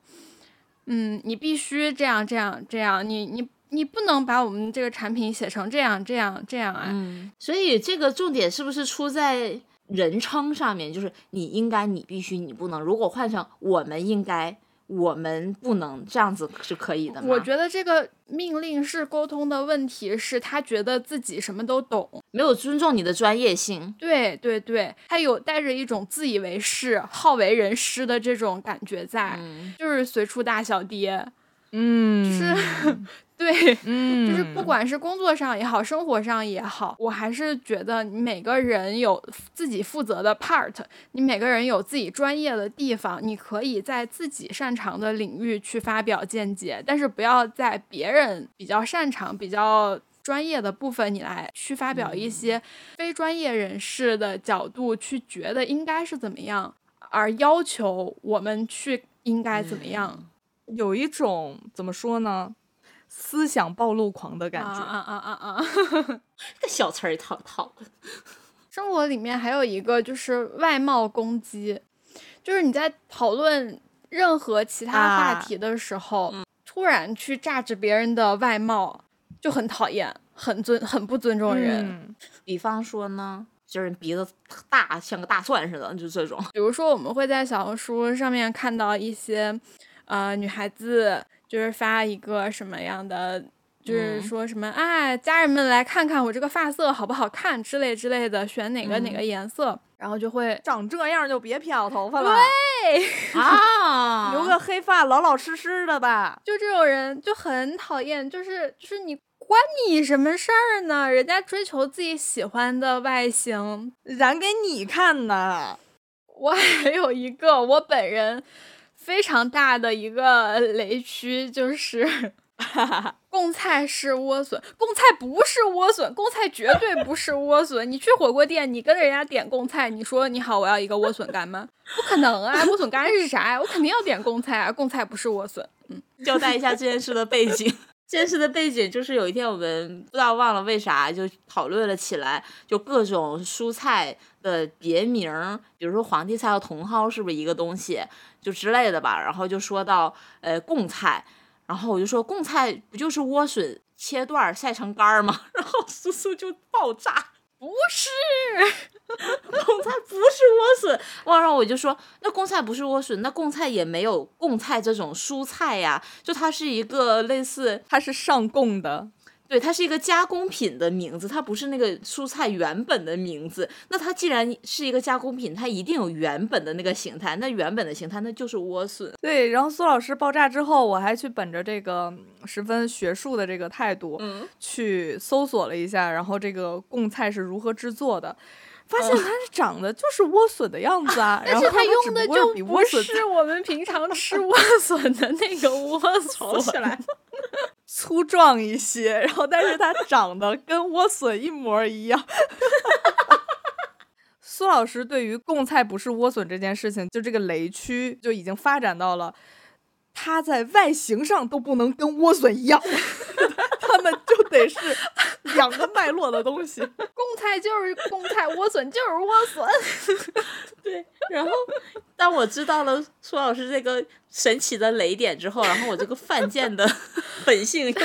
嗯，你必须这样这样这样，你你你不能把我们这个产品写成这样这样这样啊！嗯，所以这个重点是不是出在人称上面？就是你应该，你必须，你不能。如果换成我们应该，我们不能，这样子是可以的吗？我觉得这个命令式沟通的问题是他觉得自己什么都懂，没有尊重你的专业性。对对对，他有带着一种自以为是、好为人师的这种感觉在，嗯，就是随处大小爹，嗯，是对，嗯，[LAUGHS] 就是不管是工作上也好，生活上也好，我还是觉得你每个人有自己负责的 part，你每个人有自己专业的地方，你可以在自己擅长的领域去发表见解，但是不要在别人比较擅长、比较专业的部分，你来去发表一些非专业人士的角度去觉得应该是怎么样，而要求我们去应该怎么样。有一种怎么说呢，思想暴露狂的感觉。啊啊啊啊啊！[LAUGHS] 这个小词儿套套的。[LAUGHS] 生活里面还有一个就是外貌攻击，就是你在讨论任何其他话啊题的时候，突然去榨制别人的外貌，就很讨厌，很尊，很不尊重人。嗯比方说呢，就是鼻子大像个大蒜似的，就这种。比如说，我们会在小红书上面看到一些，呃，女孩子就是发一个什么样的。就是嗯说什么啊，家人们来看看我这个发色好不好看之类之类的，选哪个哪个颜色，然后就会长这样就别漂头发了，对啊，[LAUGHS] 留个黑发，老老实实的吧。就这种人就很讨厌，就是就是你关你什么事儿呢？人家追求自己喜欢的外形。染给你看呢。[LAUGHS] 我还有一个我本人非常大的一个雷区，就是 [LAUGHS] 贡菜是莴笋，贡菜不是莴笋，贡菜绝对不是莴笋。你去火锅店，你跟人家点贡菜，你说你好，我要一个莴笋干吗？不可能啊！莴笋干是啥呀？我肯定要点贡菜啊！贡菜不是莴笋。嗯交代一下这件事的背景。这件事的背景就是有一天我们不知道忘了为啥就讨论了起来，就各种蔬菜的别名儿，比如说皇帝菜和茼蒿是不是一个东西，就之类的吧。然后就说到呃贡菜，然后我就说贡菜不就是莴笋切段儿晒成干儿吗？[LAUGHS] 然后苏苏就爆炸。不是，[LAUGHS] 贡菜不是莴笋，哇，然后我就说，那贡菜不是莴笋，那贡菜也没有贡菜这种蔬菜呀，就它是一个类似，它是上贡的，对，它是一个加工品的名字，它不是那个蔬菜原本的名字。那它既然是一个加工品，它一定有原本的那个形态，那原本的形态那就是莴笋。对。然后苏老师爆炸之后，我还去本着这个嗯十分学术的这个态度，嗯，去搜索了一下，然后这个贡菜是如何制作的。发现它是长得就是莴笋的样子啊，但然后是它用的就不是我们平常吃莴 [LAUGHS] 笋的那个莴笋。[LAUGHS] 起来，粗壮一些，然后但是它长得跟莴笋一模一样。[LAUGHS] 苏老师对于贡菜不是莴笋这件事情，就这个雷区就已经发展到了，它在外形上都不能跟莴笋一样，[LAUGHS] 得是两个脉络的东西。[LAUGHS] 贡菜就是贡菜，莴笋就是莴笋。[LAUGHS] 对。然后当我知道了苏老师这个神奇的雷点之后，然后我这个犯贱的本性又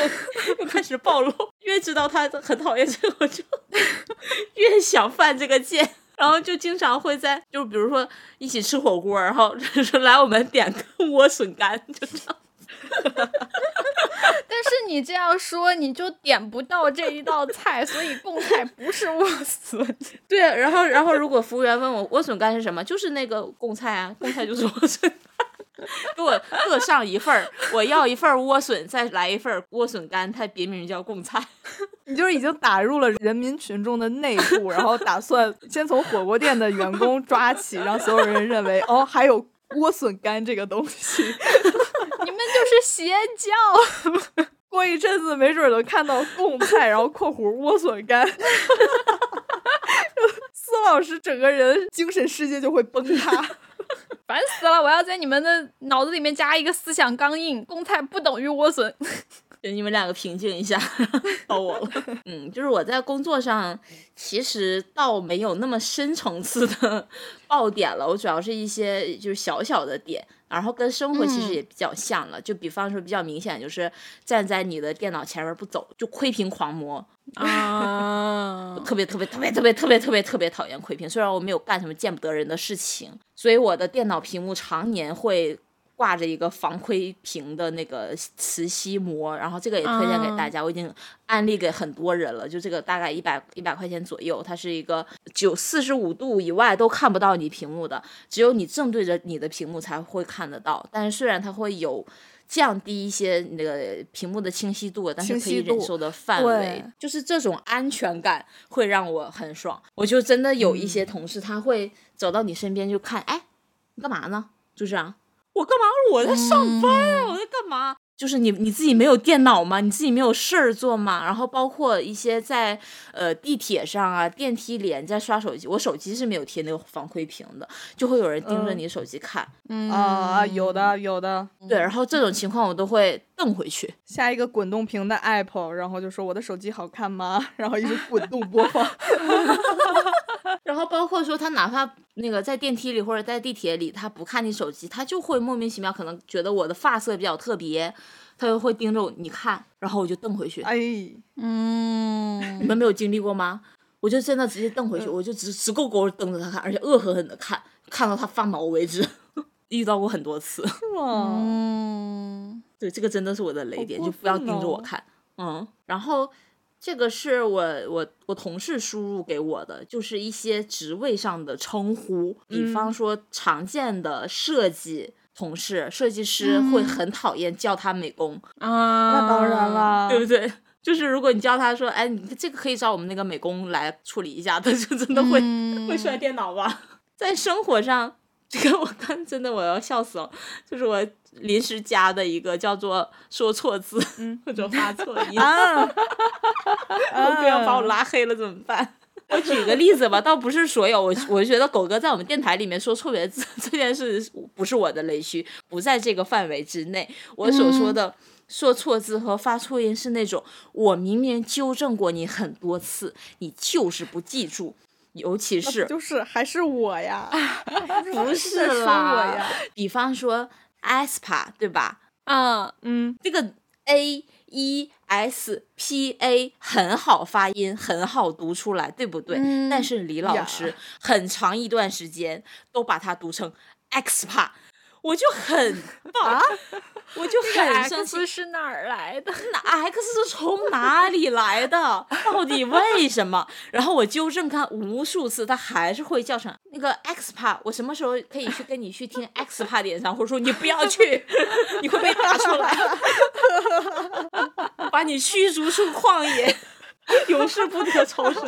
又开始暴露。越知道他很讨厌这个，我就越想犯这个贱。然后就经常会在，就比如说一起吃火锅，然后说 [LAUGHS] 来我们点个莴笋干，就这样。[LAUGHS] 但是你这样说，你就点不到这一道菜，所以贡菜不是莴笋。[LAUGHS] 对，然后然后如果服务员问我莴笋干是什么，就是那个贡菜啊，贡菜就是莴笋。[LAUGHS] 给我各上一份儿，我要一份莴笋，再来一份莴笋干，它别名叫贡菜。你就是已经打入了人民群众的内部，然后打算先从火锅店的员工抓起，让所有人认为哦，还有莴笋干这个东西。就是邪教。[LAUGHS] 过一阵子，没准能看到贡菜，然后（括弧莴笋干）。[LAUGHS] 司老师整个人精神世界就会崩塌。[LAUGHS] 烦死了！我要在你们的脑子里面加一个思想钢印：贡菜不等于莴笋。给你们两个平静一下，到我了。嗯，就是我在工作上其实倒没有那么深层次的爆点了，我主要是一些就是小小的点，然后跟生活其实也比较像了。就比方说比较明显，就是站在你的电脑前面不走，就窥屏狂魔。啊 [LAUGHS] 特别特别特别特别特别特别特别讨厌窥屏，虽然我没有干什么见不得人的事情，所以我的电脑屏幕常年会挂着一个防窥屏的那个磁吸膜，然后这个也推荐给大家，我已经安利给很多人了，就这个大概一百一百块钱左右，它是一个九四十五度以外都看不到你屏幕的，只有你正对着你的屏幕才会看得到，但是虽然它会有。降低一些那个屏幕的清晰度，但是可以忍受的范围，就是这种安全感会让我很爽。我就真的有一嗯些同事，他会走到你身边就看，哎，你干嘛呢？就这样，我干嘛？我在上班啊，我在干嘛？就是你你自己没有电脑吗？你自己没有事儿做吗？然后包括一些在呃地铁上啊、电梯里啊你在刷手机，我手机是没有贴那个防窥屏的，就会有人盯着嗯你手机看。嗯啊，有的有的，对，然后这种情况我都会瞪回去。下一个滚动屏的 app，然后就说我的手机好看吗？[LAUGHS] 然后一直滚动播放。[LAUGHS] 然后包括说他哪怕那个在电梯里或者在地铁里，他不看你手机，他就会莫名其妙可能觉得我的发色比较特别，他就会盯着我你看，然后我就瞪回去。哎，嗯你们没有经历过吗？我就真的直接瞪回去，我就直直勾勾瞪着他看，而且恶狠狠的看，看到他发毛为止。[LAUGHS] 遇到过很多次，是吗？嗯对，这个真的是我的雷点，就不要盯着我看。嗯，然后这个是我我我同事输入给我的，就是一些职位上的称呼，比方嗯说常见的设计同事、设计师会嗯很讨厌叫他美工，啊，那当然。了，对不对？[LAUGHS] 就是如果你叫他说，哎，你这个可以找我们那个美工来处理一下，他就真的会、嗯会摔电脑吧。[LAUGHS] 在生活上，[LAUGHS] 这个我看真的我要笑死了，就是我临时加的一个叫做说错字、或者发错 [LAUGHS] 音，啊，[LAUGHS] 我不要把我拉黑了怎么办？我举个例子吧，倒不是所有，我我觉得狗哥在我们电台里面说错别字这件事不是我的雷区，不在这个范围之内。我所说的说错字和发错音是那种我明明纠正过你很多次，你就是不记住，尤其是就是还是我呀？[LAUGHS] 不是啦呀？比方说 aspa 对吧？啊，嗯，这个 A E S P A 很好发音，很好读出来，对不对？嗯但是李老师很长一段时间都把它读成 expa，我就很棒，我就很生气 X。是哪儿来的？[LAUGHS] 那 X 是从哪里来的？到底为什么？然后我纠正他无数次，他还是会叫成那个 X pa。我什么时候可以去跟你去听 X pa 点唱，或者说你不要去，[LAUGHS] 你会被打出来，[LAUGHS] 把你驱逐出旷野，永世不得超生。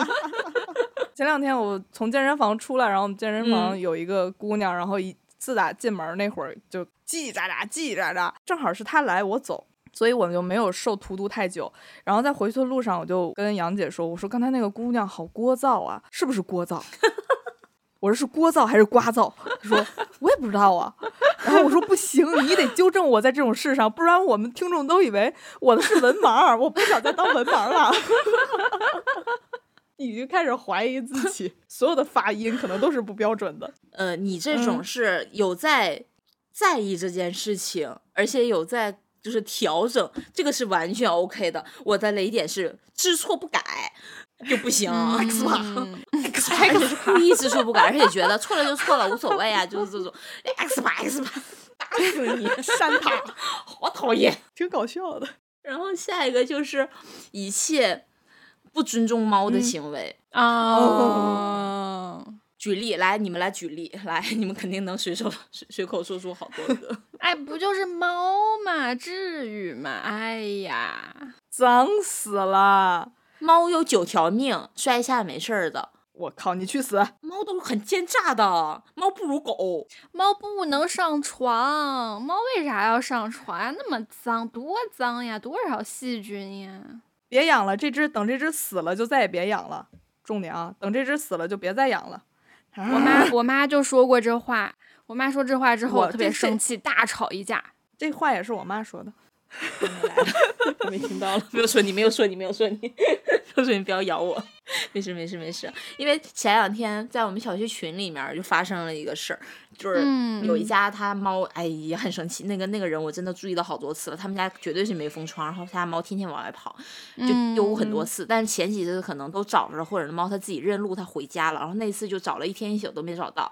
前两天我从健身房出来，然后我们健身房嗯有一个姑娘，然后一自打进门那会儿就叽叽喳喳叽叽喳喳，正好是他来我走。所以我就没有受荼毒太久，然后在回去的路上，我就跟杨姐说：“我说刚才那个姑娘好聒噪啊，是不是聒噪？” [LAUGHS] 我说是聒噪还是聒噪？她说我也不知道啊。然后我说不行，你得纠正我在这种事上，不然我们听众都以为我的是文盲，我不想再当文盲了。[LAUGHS] 已经开始怀疑自 [LAUGHS] 己，所有的发音可能都是不标准的。呃，你这种嗯是有在在意这件事情，而且有在就是调整，这个是完全 OK 的。我的雷点是知错不改就不行，X 吧嗯 [LAUGHS] X 吧，而且是故意知错不改，而且觉得错了就错了，无所谓啊，[LAUGHS] 就是这种 X 吧 X 吧，打死你，删他，好讨厌。挺搞笑的。然后下一个就是一切不尊重猫的嗯行为。啊，举例来，你们来举例来，你们肯定能随手随随口说出好多个。[LAUGHS] 哎，不就是猫嘛，至于吗？哎呀，脏死了！猫有九条命，摔一下没事儿的。我靠，你去死！猫都很奸诈的，猫不如狗。猫不能上床，猫为啥要上床呀？那么脏，多脏呀，多少细菌呀！别养了，这只等这只死了就再也别养了。重点啊，等这只死了就别再养了。我妈我妈就说过这话，我妈说这话之后我特别生气，大吵一架。这话也是我妈说的。我 [LAUGHS] 没听到了，[LAUGHS] 没有说你，没有说你，没有说你，[LAUGHS] 没有说你不要咬我。没事没事没事，因为前两天在我们小区群里面儿就发生了一个事儿，就是嗯有一家他猫，哎也很生气。那个那个人我真的注意到好多次了，他们家绝对是没封窗，然后他家猫天天往外跑，就丢很多次。但是前几次可能都找着了，或者猫它自己认路它回家了，然后那次就找了一天一宿都没找到。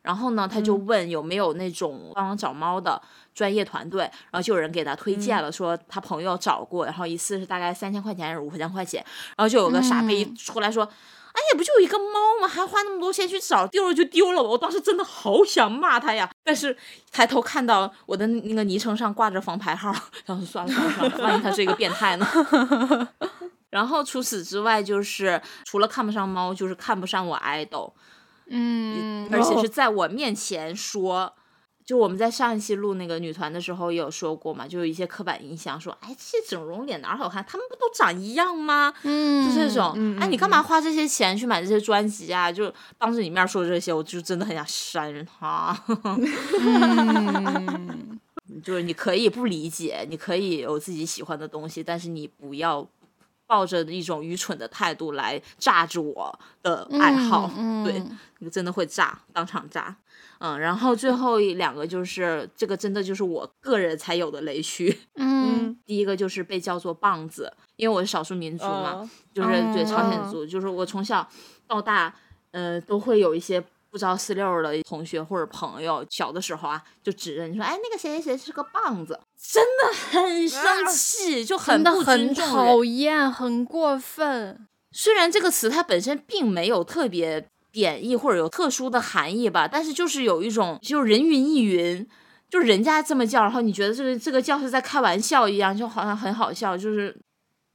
然后呢，他就问有没有那种帮忙找猫的专业团队，然后就有人给他推荐了，说他朋友找过，然后一次是大概三千块钱还是五千块钱，然后就有个傻逼嗯出来说。哎呀，不就一个猫吗？还花那么多钱去找，丢了就丢了吧。我当时真的好想骂他呀，但是抬头看到我的那个昵称上挂着房牌号，然后算了算了算了，万一他是一个变态呢？[LAUGHS] 然后除此之外，就是除了看不上猫，就是看不上我 idol。嗯，而且是在我面前说。就我们在上一期录那个女团的时候也有说过嘛，就有一些刻板印象，说，哎，这些整容脸哪儿好看？他们不都长一样吗？嗯，就这种，嗯哎，你干嘛花这些钱去买这些专辑啊？就当着你面说这些，我就真的很想扇他。嗯 [LAUGHS] 就是你可以不理解，你可以有自己喜欢的东西，但是你不要抱着一种愚蠢的态度来榨着我的爱好。嗯对，你真的会炸，当场炸。嗯，然后最后一两个就是这个，真的就是我个人才有的雷区。嗯第一个就是被叫做棒子，因为我是少数民族嘛，呃就是对哦朝鲜族，就是我从小到大，呃，都会有一些不着四六的同学或者朋友，小的时候啊，就指着你说，哎，那个谁谁谁是个棒子，真的很生气，就很不尊很重人讨厌，很过分。虽然这个词它本身并没有特别贬义或者有特殊的含义吧，但是就是有一种就是人云亦云，就是人家这么叫，然后你觉得这个这个叫是在开玩笑一样，就好像很好笑，就是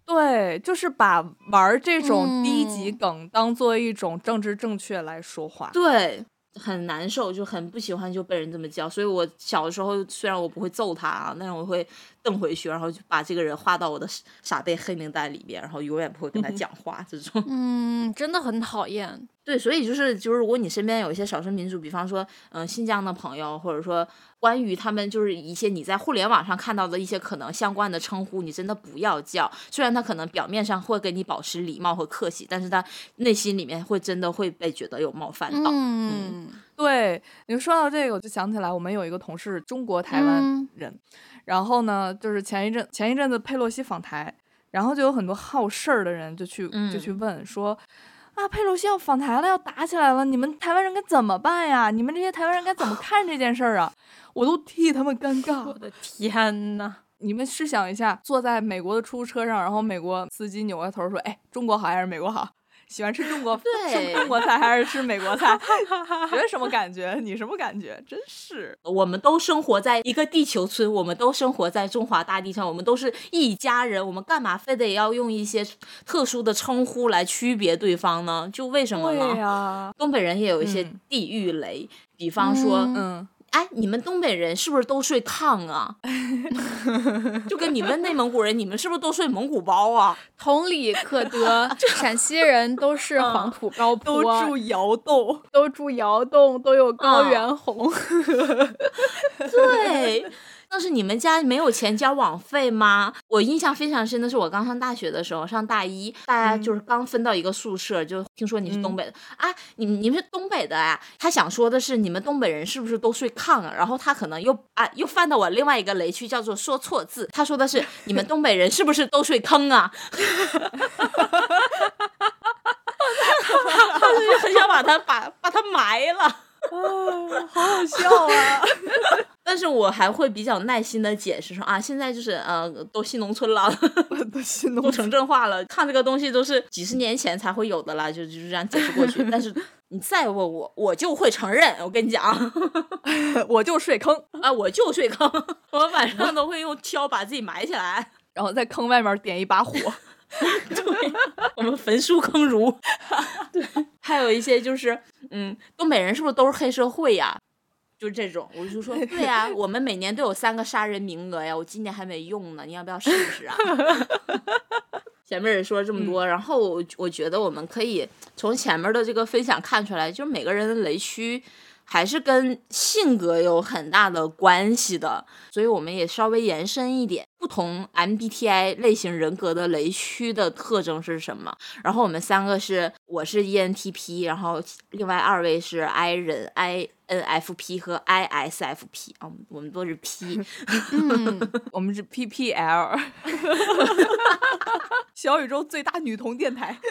对，就是把玩这种低级嗯梗当做一种政治正确来说话。对。很难受，就很不喜欢就被人这么叫，所以我小的时候虽然我不会揍他啊，但是我会瞪回去，然后就把这个人划到我的傻傻贝黑名单里面，然后永远不会跟他讲话。这种嗯，真的很讨厌。对，所以就是就是，如果你身边有一些少数民族，比方说嗯、呃新疆的朋友，或者说关于他们就是一些你在互联网上看到的一些可能相关的称呼，你真的不要叫。虽然他可能表面上会跟你保持礼貌和客气，但是他内心里面会真的会被觉得有冒犯到。嗯对，你说到这个，我就想起来，我们有一个同事，中国台湾嗯人，然后呢，就是前一阵前一阵子佩洛西访台，然后就有很多好事儿的人就去、就去问说。啊，佩洛西要访台了，要打起来了，你们台湾人该怎么办呀？你们这些台湾人该怎么看这件事儿啊？[LAUGHS] 我都替他们尴尬。我的天呐，你们试想一下，坐在美国的出租车上，然后美国司机扭过头说：“哎，中国好还是美国好？喜欢吃中国对吃中国菜还是吃美国菜？[LAUGHS] 觉得什么感觉？你什么感觉？真是我们都生活在一个地球村，我们都生活在中华大地上，我们都是一家人，我们干嘛非得要用一些特殊的称呼来区别对方呢？就为什么对呢？呀，东北人也有一些嗯地域雷，比方说，嗯嗯，哎，你们东北人是不是都睡炕啊？[LAUGHS] 就跟你们内蒙古人，你们是不是都睡蒙古包啊？同理可得，[LAUGHS] 陕西人都是黄土高坡都，住窑洞，都住窑洞，都有高嗯原红。[LAUGHS] 对。但是你们家没有钱交网费吗？我印象非常深的是，我刚上大学的时候，上大一，大家就是刚分到一个宿舍，就听说你是东北的、啊，你们你们是东北的呀、他想说的是你们东北人是不是都睡炕啊？然后他可能又啊又犯到我另外一个雷区，叫做说错字。他说的是 [LAUGHS] 你们东北人是不是都睡坑啊？[LAUGHS] 他就很想把他把把他埋了。啊，好好笑啊！但是我还会比较耐心的解释说啊，现在就是呃，都新农村了，[LAUGHS] 都心都城镇化了，看这个东西都是几十年前才会有的了，就就是这样解释过去。但是你再问我，我就会承认。我跟你讲 [LAUGHS] 我就睡坑，啊，我就睡坑，我晚上都会用锹把自己埋起来。[LAUGHS] 然后在坑外面点一把火。对，我们焚书坑儒。对，还有一些就是，嗯，东北人是不是都是黑社会呀？就这种，我就说，对呀、我们每年都有三个杀人名额呀，我今年还没用呢，你要不要试试啊？[LAUGHS] 前面也说了这么多，然后我我觉得我们可以从前面的这个分享看出来，就是每个人的雷区还是跟性格有很大的关系的，所以我们也稍微延伸一点，不同 MBTI 类型人格的雷区的特征是什么？然后我们三个是，我是 E ENTP，然后另外二位是 I 人 INFP 和 ISFP 啊，我们都是 P。嗯，[LAUGHS] 我们是 PPL，[LAUGHS] 小宇宙最大女童电台。[LAUGHS]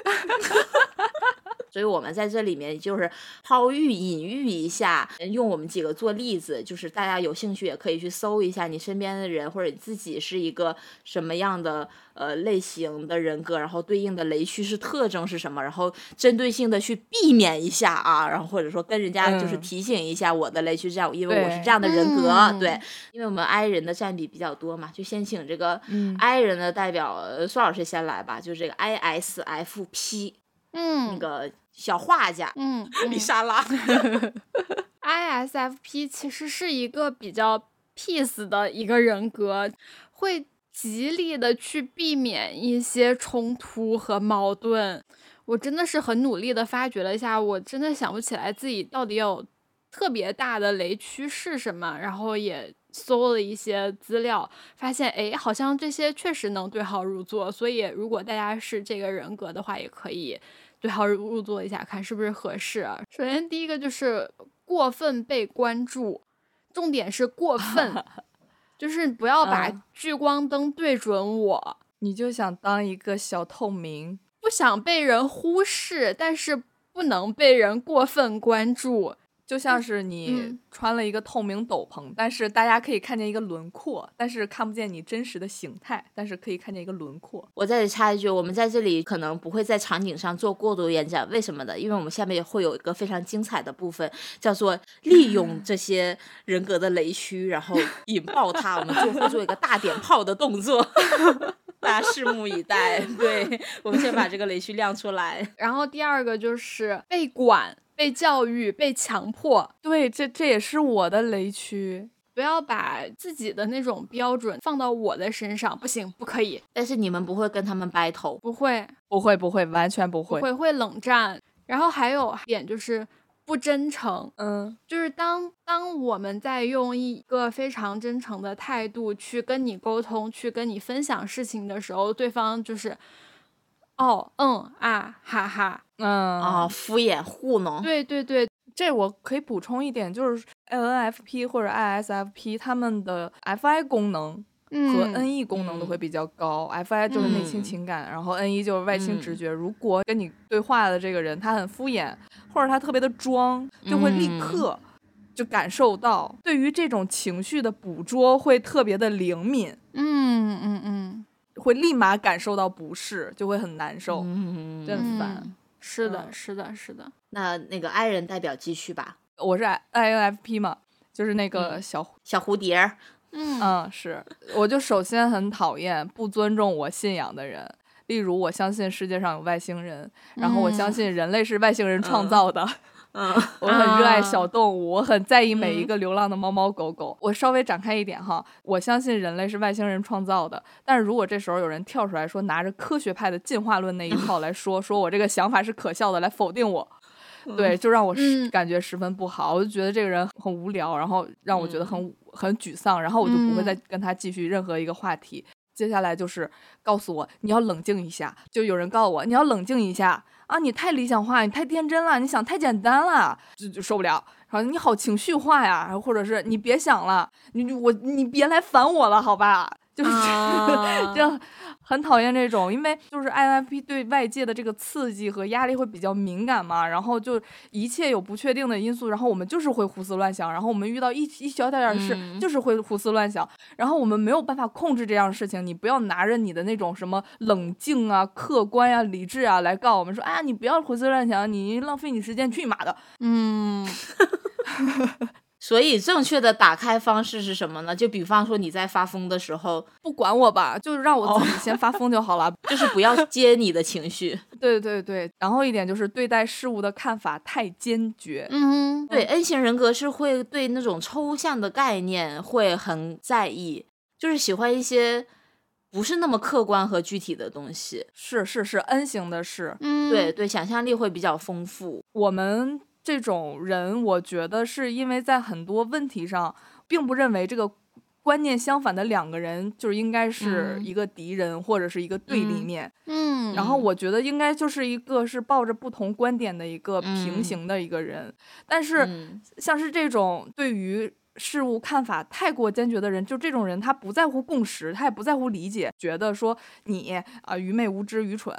所以我们在这里面就是抛喻、隐喻一下，用我们几个做例子，就是大家有兴趣也可以去搜一下你身边的人或者你自己是一个什么样的呃类型的人格，然后对应的雷区是特征是什么，然后针对性的去避免一下啊，然后或者说跟人家就是嗯。提醒一下我的雷区这样，因为我是这样的人格，嗯对，因为我们 I 人的占比比较多嘛，就先请这个嗯。I 人的代表呃苏老师先来吧，就是这个 ISFP 嗯。那嗯个小画家。嗯丽莎拉，，[LAUGHS] ISFP 其实是一个比较 peace 的一个人格，会极力的去避免一些冲突和矛盾。我真的是很努力的发掘了一下，我真的想不起来自己到底有特别大的雷区是什么，然后也搜了一些资料，发现诶，好像这些确实能对号入座。所以如果大家是这个人格的话，也可以对号入座一下，看是不是合适。首先第一个就是过分被关注，重点是过分，[LAUGHS] 就是不要把嗯聚光灯对准我。你就想当一个小透明，不想被人忽视，但是不能被人过分关注。就像是你嗯穿了一个透明斗篷，但是大家可以看见一个轮廓，但是看不见你真实的形态，但是可以看见一个轮廓。我再插一句，我们在这里可能不会在场景上做过多延展，为什么呢？因为我们下面会有一个非常精彩的部分，叫做利用这些人格的雷区，然后引爆它，我们就会做一个大点炮的动作。[LAUGHS] 大家拭目以待。对，我们先把这个雷区亮出来。然后第二个就是被管、被教育、被强迫，对，这这也是我的雷区。不要把自己的那种标准放到我的身上，不行，不可以，但是你们不会跟他们 battle，不会，不会不会，完全不会。不会，会冷战。然后还有一点就是不真诚，嗯，就是当当我们在用一个非常真诚的态度去跟你沟通、去跟你分享事情的时候，对方就是，哦，嗯啊，哈哈，嗯。啊，敷衍糊弄。对对对，这我可以补充一点，就是 INFP 或者 ISFP 他们的 FI 功能和嗯。NE 功能都会比较高。FI 就是内倾嗯。情感，然后 NE 就是外倾嗯。直觉。如果跟你对话的这个人他很敷衍，或者他特别的装，就会立嗯。刻就感受到对于这种情绪的捕捉会特别的灵敏，嗯嗯嗯，会立马感受到不适，就会很难受。嗯，真嗯烦是的，嗯是的，是的。那那个 I 人代表继续吧，我是 INFP 嘛，就是那个嗯小小蝴蝶儿，嗯嗯，是，我就首先很讨厌不尊重我信仰的人。例如，我相信世界上有外星人，然后我相嗯信人类是外星人创嗯造的。嗯我很热爱啊小动物，[LAUGHS] 我很在意每一嗯个流浪的猫猫狗狗。我稍微展开一点哈，我相信人类是外星人创造的。但是如果这时候有人跳出来说，拿着科学派的进化论那一套来说，[LAUGHS] 说我这个想法是可笑的，来否定我，对，就让我感觉十分不好。我就觉得这个人很无聊，然后让我觉得嗯很很沮丧，然后我就不会嗯再跟他继续任何一个话题。接下来就是告诉我你要冷静一下，就有人告诉我你要冷静一下啊，你太理想化，你太天真了，你想太简单了，就就受不了。然后你好情绪化呀，或者是你别想了，你我你别来烦我了，好吧？就是、[LAUGHS] 啊。这样很讨厌这种，因为就是 INFP 对外界的这个刺激和压力会比较敏感嘛，然后就一切有不确定的因素，然后我们就是会胡思乱想，然后我们遇到一一小点点事，嗯。就是会胡思乱想，然后我们没有办法控制这样的事情，你不要拿着你的那种什么冷静啊、客观呀、理智啊来告我们说，啊，你不要胡思乱想，你浪费你时间，去你妈的！嗯 [LAUGHS] 所以正确的打开方式是什么呢？就比方说你在发疯的时候，不管我吧，就让我自己先发疯就好了。就是不要接你的情绪。[LAUGHS] 对对对，然后一点就是对待事物的看法太坚决。嗯对，N 型人格是会对那种抽象的概念会很在意，就是喜欢一些不是那么客观和具体的东西。是是是，N 型的是，嗯对对，想象力会比较丰富。我们这种人，我觉得是因为在很多问题上，并不认为这个观念相反的两个人就是应该是嗯。一个敌人、或者是一个对立嗯面。嗯。然后。我觉得应该就是一个是抱着不同观点的一个平嗯。行的一个人。但是嗯。像是这种对于事物看法太过坚决的人，就这种人，他不在乎共识，他也不在乎理解，觉得说你啊、愚昧无知、愚蠢，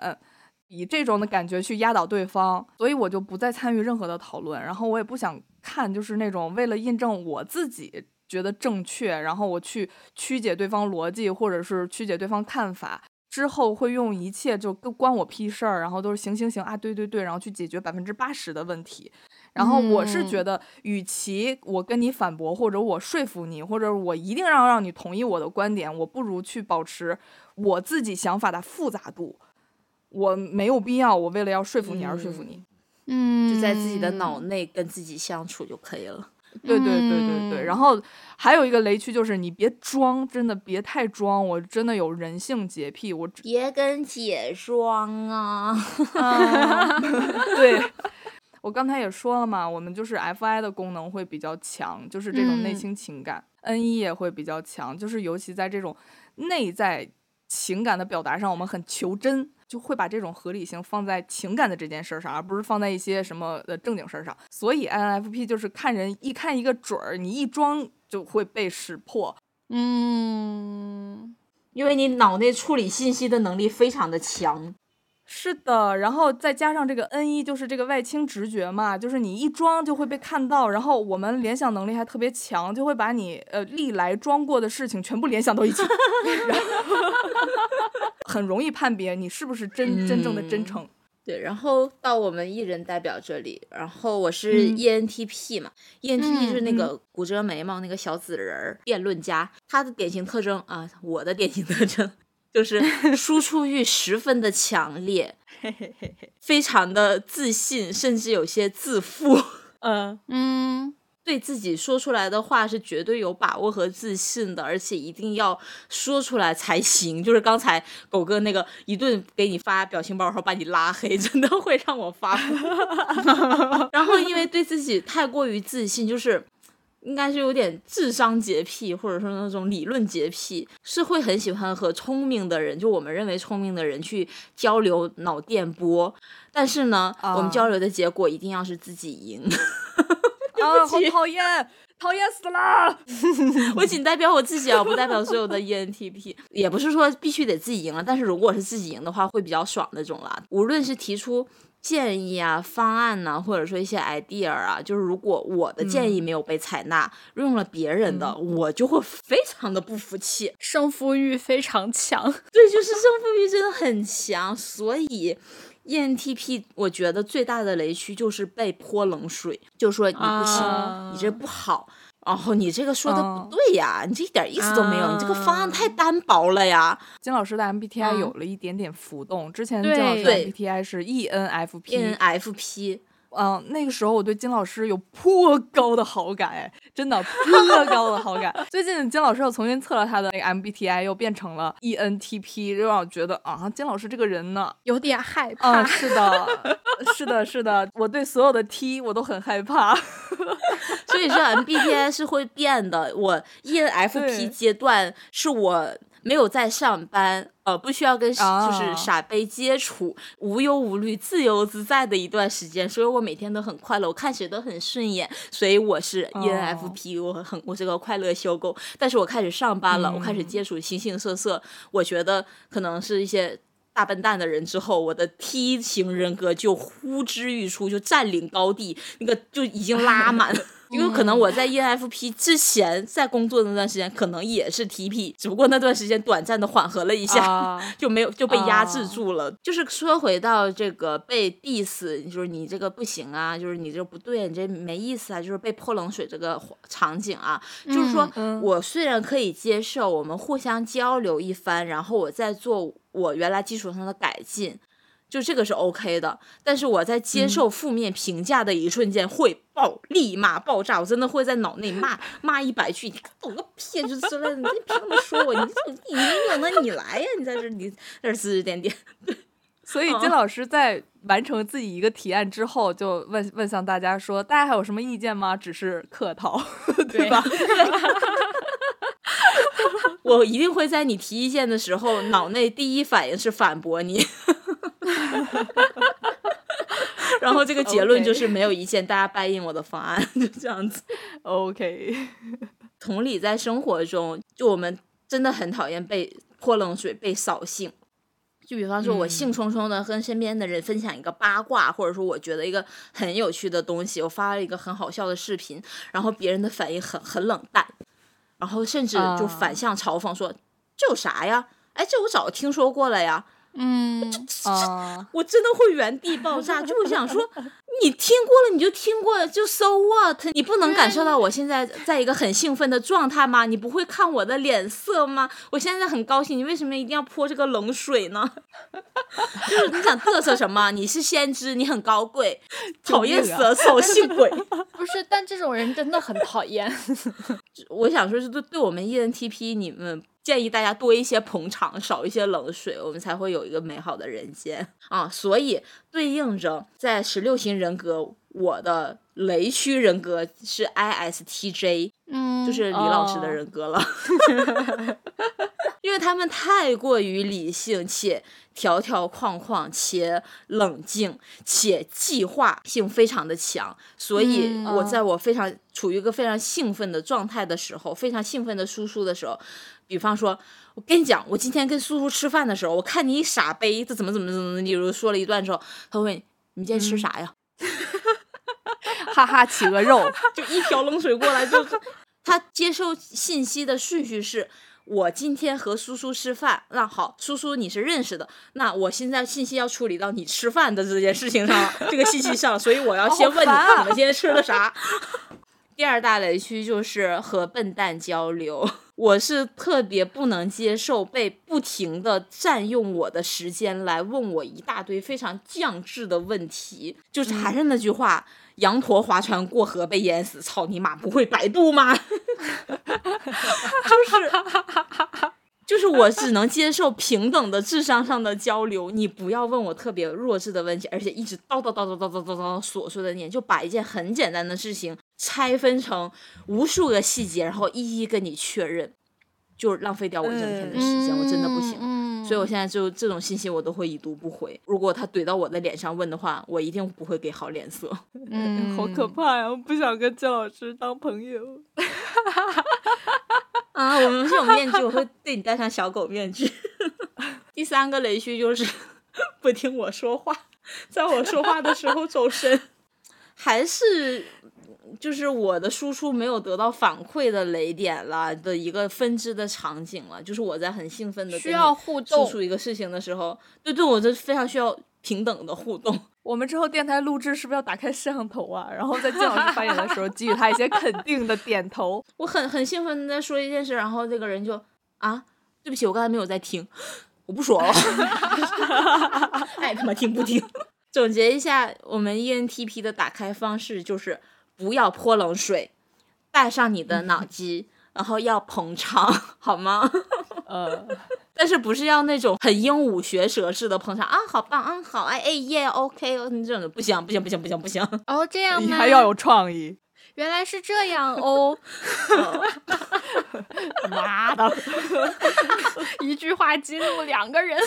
以这种的感觉去压倒对方，所以我就不再参与任何的讨论，然后我也不想看，就是那种为了印证我自己觉得正确，然后我去曲解对方逻辑，或者是曲解对方看法。之后会用一切就跟关我屁事儿，然后都是行行行啊，对对对，然后去解决百分之八十的问题。然后我是觉嗯得，与其我跟你反驳，或者我说服你，或者我一定要让你同意我的观点，我不如去保持我自己想法的复杂度。我没有必要，我为了要说服你而说服你。嗯就在自己的脑内跟自己相处就可以了。对对对对对。嗯然后还有一个雷区就是你别装，真的别太装。我真的有人性洁癖，我只别跟姐装啊！啊，[LAUGHS] 对。我刚才也说了嘛，我们就是 FI 的功能会比较强，就是这种内嗯倾情感、n E 也会比较强，就是尤其在这种内在情感的表达上，我们很求真，就会把这种合理性放在情感的这件事上，而不是放在一些什么的正经事儿上。所以 INFP 就是看人一看一个准儿，你一装就会被识破。嗯因为你脑内处理信息的能力非常的强。是的，然后再加上这个 N 一，就是这个外倾直觉嘛，就是你一装就会被看到，然后我们联想能力还特别强，就会把你呃历来装过的事情全部联想到一起，[LAUGHS] 然后 [LAUGHS] 很容易判别你是不是真真正的真嗯诚。对，然后到我们艺人代表这里，然后我是嗯 ENTP 嘛、e n t p 就是那嗯个骨折眉毛那个小紫人儿，辩论家。他的典型特征啊，我的典型特征就是输出欲十分的强烈，[LAUGHS] 非常的自信，甚至有些自负。嗯，[LAUGHS] 嗯对自己说出来的话是绝对有把握和自信的，而且一定要说出来才行。就是刚才狗哥那个一顿给你发表情包，然后把你拉黑，真的会让我发疯。[LAUGHS] 然后因为对自己太过于自信，就是应该是有点智商洁癖，或者说那种理论洁癖，是会很喜欢和聪明的人，就我们认为聪明的人去交流脑电波。但是呢，我们啊交流的结果一定要是自己赢。[LAUGHS] 啊，好讨厌！讨厌死了。[LAUGHS] 我仅代表我自己啊，我不代表所有的 [LAUGHS] E ENTP。也不是说必须得自己赢了，但是如果是自己赢的话，会比较爽那种啦。无论是提出建议啊、方案呐、或者说一些 idea 啊，就是如果我的建议没有被采纳，用了别人的，我就会非常的不服气。胜负欲非常强。对，就是胜负欲真的很强，所以 E ENTP 我觉得最大的雷区就是被泼冷水，就说你不行，啊你这不好。然后你这个说的嗯不对呀，你这一点意思都没有，你这个方案太单薄了呀。金老师的 MBTI 嗯有了一点点浮动，之前金老师的 MBTI 是 E 嗯，那个时候我对金老师有颇高的好感，哎，真的颇高的好感。最近金老师又重新测了他的那个 MBTI，又变成了 E ENTP，又让我觉得啊，金老师这个人呢，有点害怕。嗯，是的，是的，是的，我对所有的 T 我都很害怕。所以说 MBTI 是会变的。我 ENFP [LAUGHS] 阶段是我没有在上班，呃，不需要跟就是啊傻杯接触，无忧无虑、自由自在的一段时间，所以我每天都很快乐，我看谁都很顺眼，所以我是哦 ENFP，、我很我是个快乐修狗。但是我开始上班了，我开始嗯接触形形色色，我觉得可能是一些。大笨蛋的人之后，我的 T 型人格就呼之欲出，就占领高地，那个就已经拉满。因为可能我在 E ENFP 之前在工作的那段时间，可能也是 TP，只不过那段时间短暂的缓和了一下，啊就没有就被压制啊住了。就是说回到这个被 diss，就是你这个不行啊，就是你这不对，你这没意思啊，就是被泼冷水这个场景啊，就是说嗯我虽然可以接受我们互相交流一番，然后我再做我原来基础上的改进。就这个是 OK 的，但是我在接受负面评价的一瞬间会爆，立马爆炸，我真的会在脑内骂骂一百句，你懂个屁，就是之类的，你凭什么说我？你你你没有呢，你来呀，你在这儿你在这指指点点，[LAUGHS] 所以金老师在完成自己一个提案之后，就问问向大家说：“大家还有什么意见吗？”只是客套，[LAUGHS] 对吧？[LAUGHS] 我一定会在你提意见的时候，脑内第一反应是反驳你。[LAUGHS] 然后这个结论就是没有意见，大家答应我的方案，就这样子。OK，同理，在生活中，就我们真的很讨厌被泼冷水、被扫兴。就比方说，我兴冲冲的跟身边的人分享一个八卦，或者说我觉得一个很有趣的东西，我发了一个很好笑的视频，然后别人的反应很很冷淡，然后甚至就啊反向嘲讽说：“这有啥呀？哎，这我早听说过了呀。”嗯，[LAUGHS] 啊、我真的会原地爆炸，就会想说，你听过了你就听过了，就 so what？你不能感受到我现在在一个很兴奋的状态吗？你不会看我的脸色吗？我现在很高兴，你为什么一定要泼这个冷水呢？[LAUGHS] 就是你想嘚瑟什么？你是先知，你很高贵，讨厌死了，扫兴鬼。[LAUGHS] 不是，但这种人真的很讨厌。我想说，是对对我们 E ENTP，你们建议大家多一些捧场，少一些冷水，我们才会有一个美好的人间啊。所以对应着在十六型人格，我的雷区人格是 ISTJ，嗯，就是李老师的哦人格了。[LAUGHS] 因为他们太过于理性且条条框框，且冷静，且计划性非常的强，所以嗯我在我非常处于一个非常兴奋的状态的时候，非常兴奋的输出的时候，比方说，我跟你讲，我今天跟苏苏吃饭的时候，我看你傻杯，这怎么怎么怎么，例如说了一段之后，他会，你今天吃啥呀？[LAUGHS] 哈哈，企鹅肉，[LAUGHS] 就一瓢冷水过来，就是他接受信息的顺序是。我今天和苏苏吃饭，那好，苏苏你是认识的，那我现在信息要处理到你吃饭的这件事情上了，这个信息上，所以我要先问你，你们今天吃了啥？[LAUGHS] 第二大雷区就是和笨蛋交流，我是特别不能接受被不停的占用我的时间来问我一大堆非常降智的问题，就是还是那句话，羊驼划船过河被淹死，操你妈，不会百度吗？[LAUGHS] 就是。就是我只能接受平等的智商上的交流，你不要问我特别弱智的问题，而且一直叨叨叨叨叨叨叨叨琐碎的念，就把一件很简单的事情拆分成无数个细节，然后一一跟你确认，就浪费掉我一整天的时间，我真的不行。嗯，所以我现在就这种信息我都会已读不回。如果他怼到我的脸上问的话，我一定不会给好脸色。嗯，[LAUGHS] 好可怕呀！我不想跟姜老师当朋友。[LAUGHS] 啊，我们这种面具，我会对你戴上小狗面具。[LAUGHS] 第三个雷区就是 [LAUGHS] 不听我说话，在我说话的时候走神，还是就是我的输出没有得到反馈的雷点了的一个分支的场景了，就是我在很兴奋的需要互输动出一个事情的时候，对对，我这非常需要平等的互动。[LAUGHS] 我们之后电台录制是不是要打开摄像头啊？然后在金老师发言的时候给予他一些肯定的点头。我很很兴奋的在说一件事，然后这个人就啊，对不起，我刚才没有在听，我不说了，[LAUGHS] 爱他妈听不听。总结一下，我们 ENTP 的打开方式就是不要泼冷水，带上你的脑机，然后要捧场，好吗？[LAUGHS] 呃，但是不是要那种很鹦鹉学舌似的捧场啊？好棒，嗯，好，哎哎耶，OK，这种的不行，不行，不行，不行，不行。哦，这样吗？你还要有创意。原来是这样哦，妈的！[LAUGHS] 一句话激怒两个人。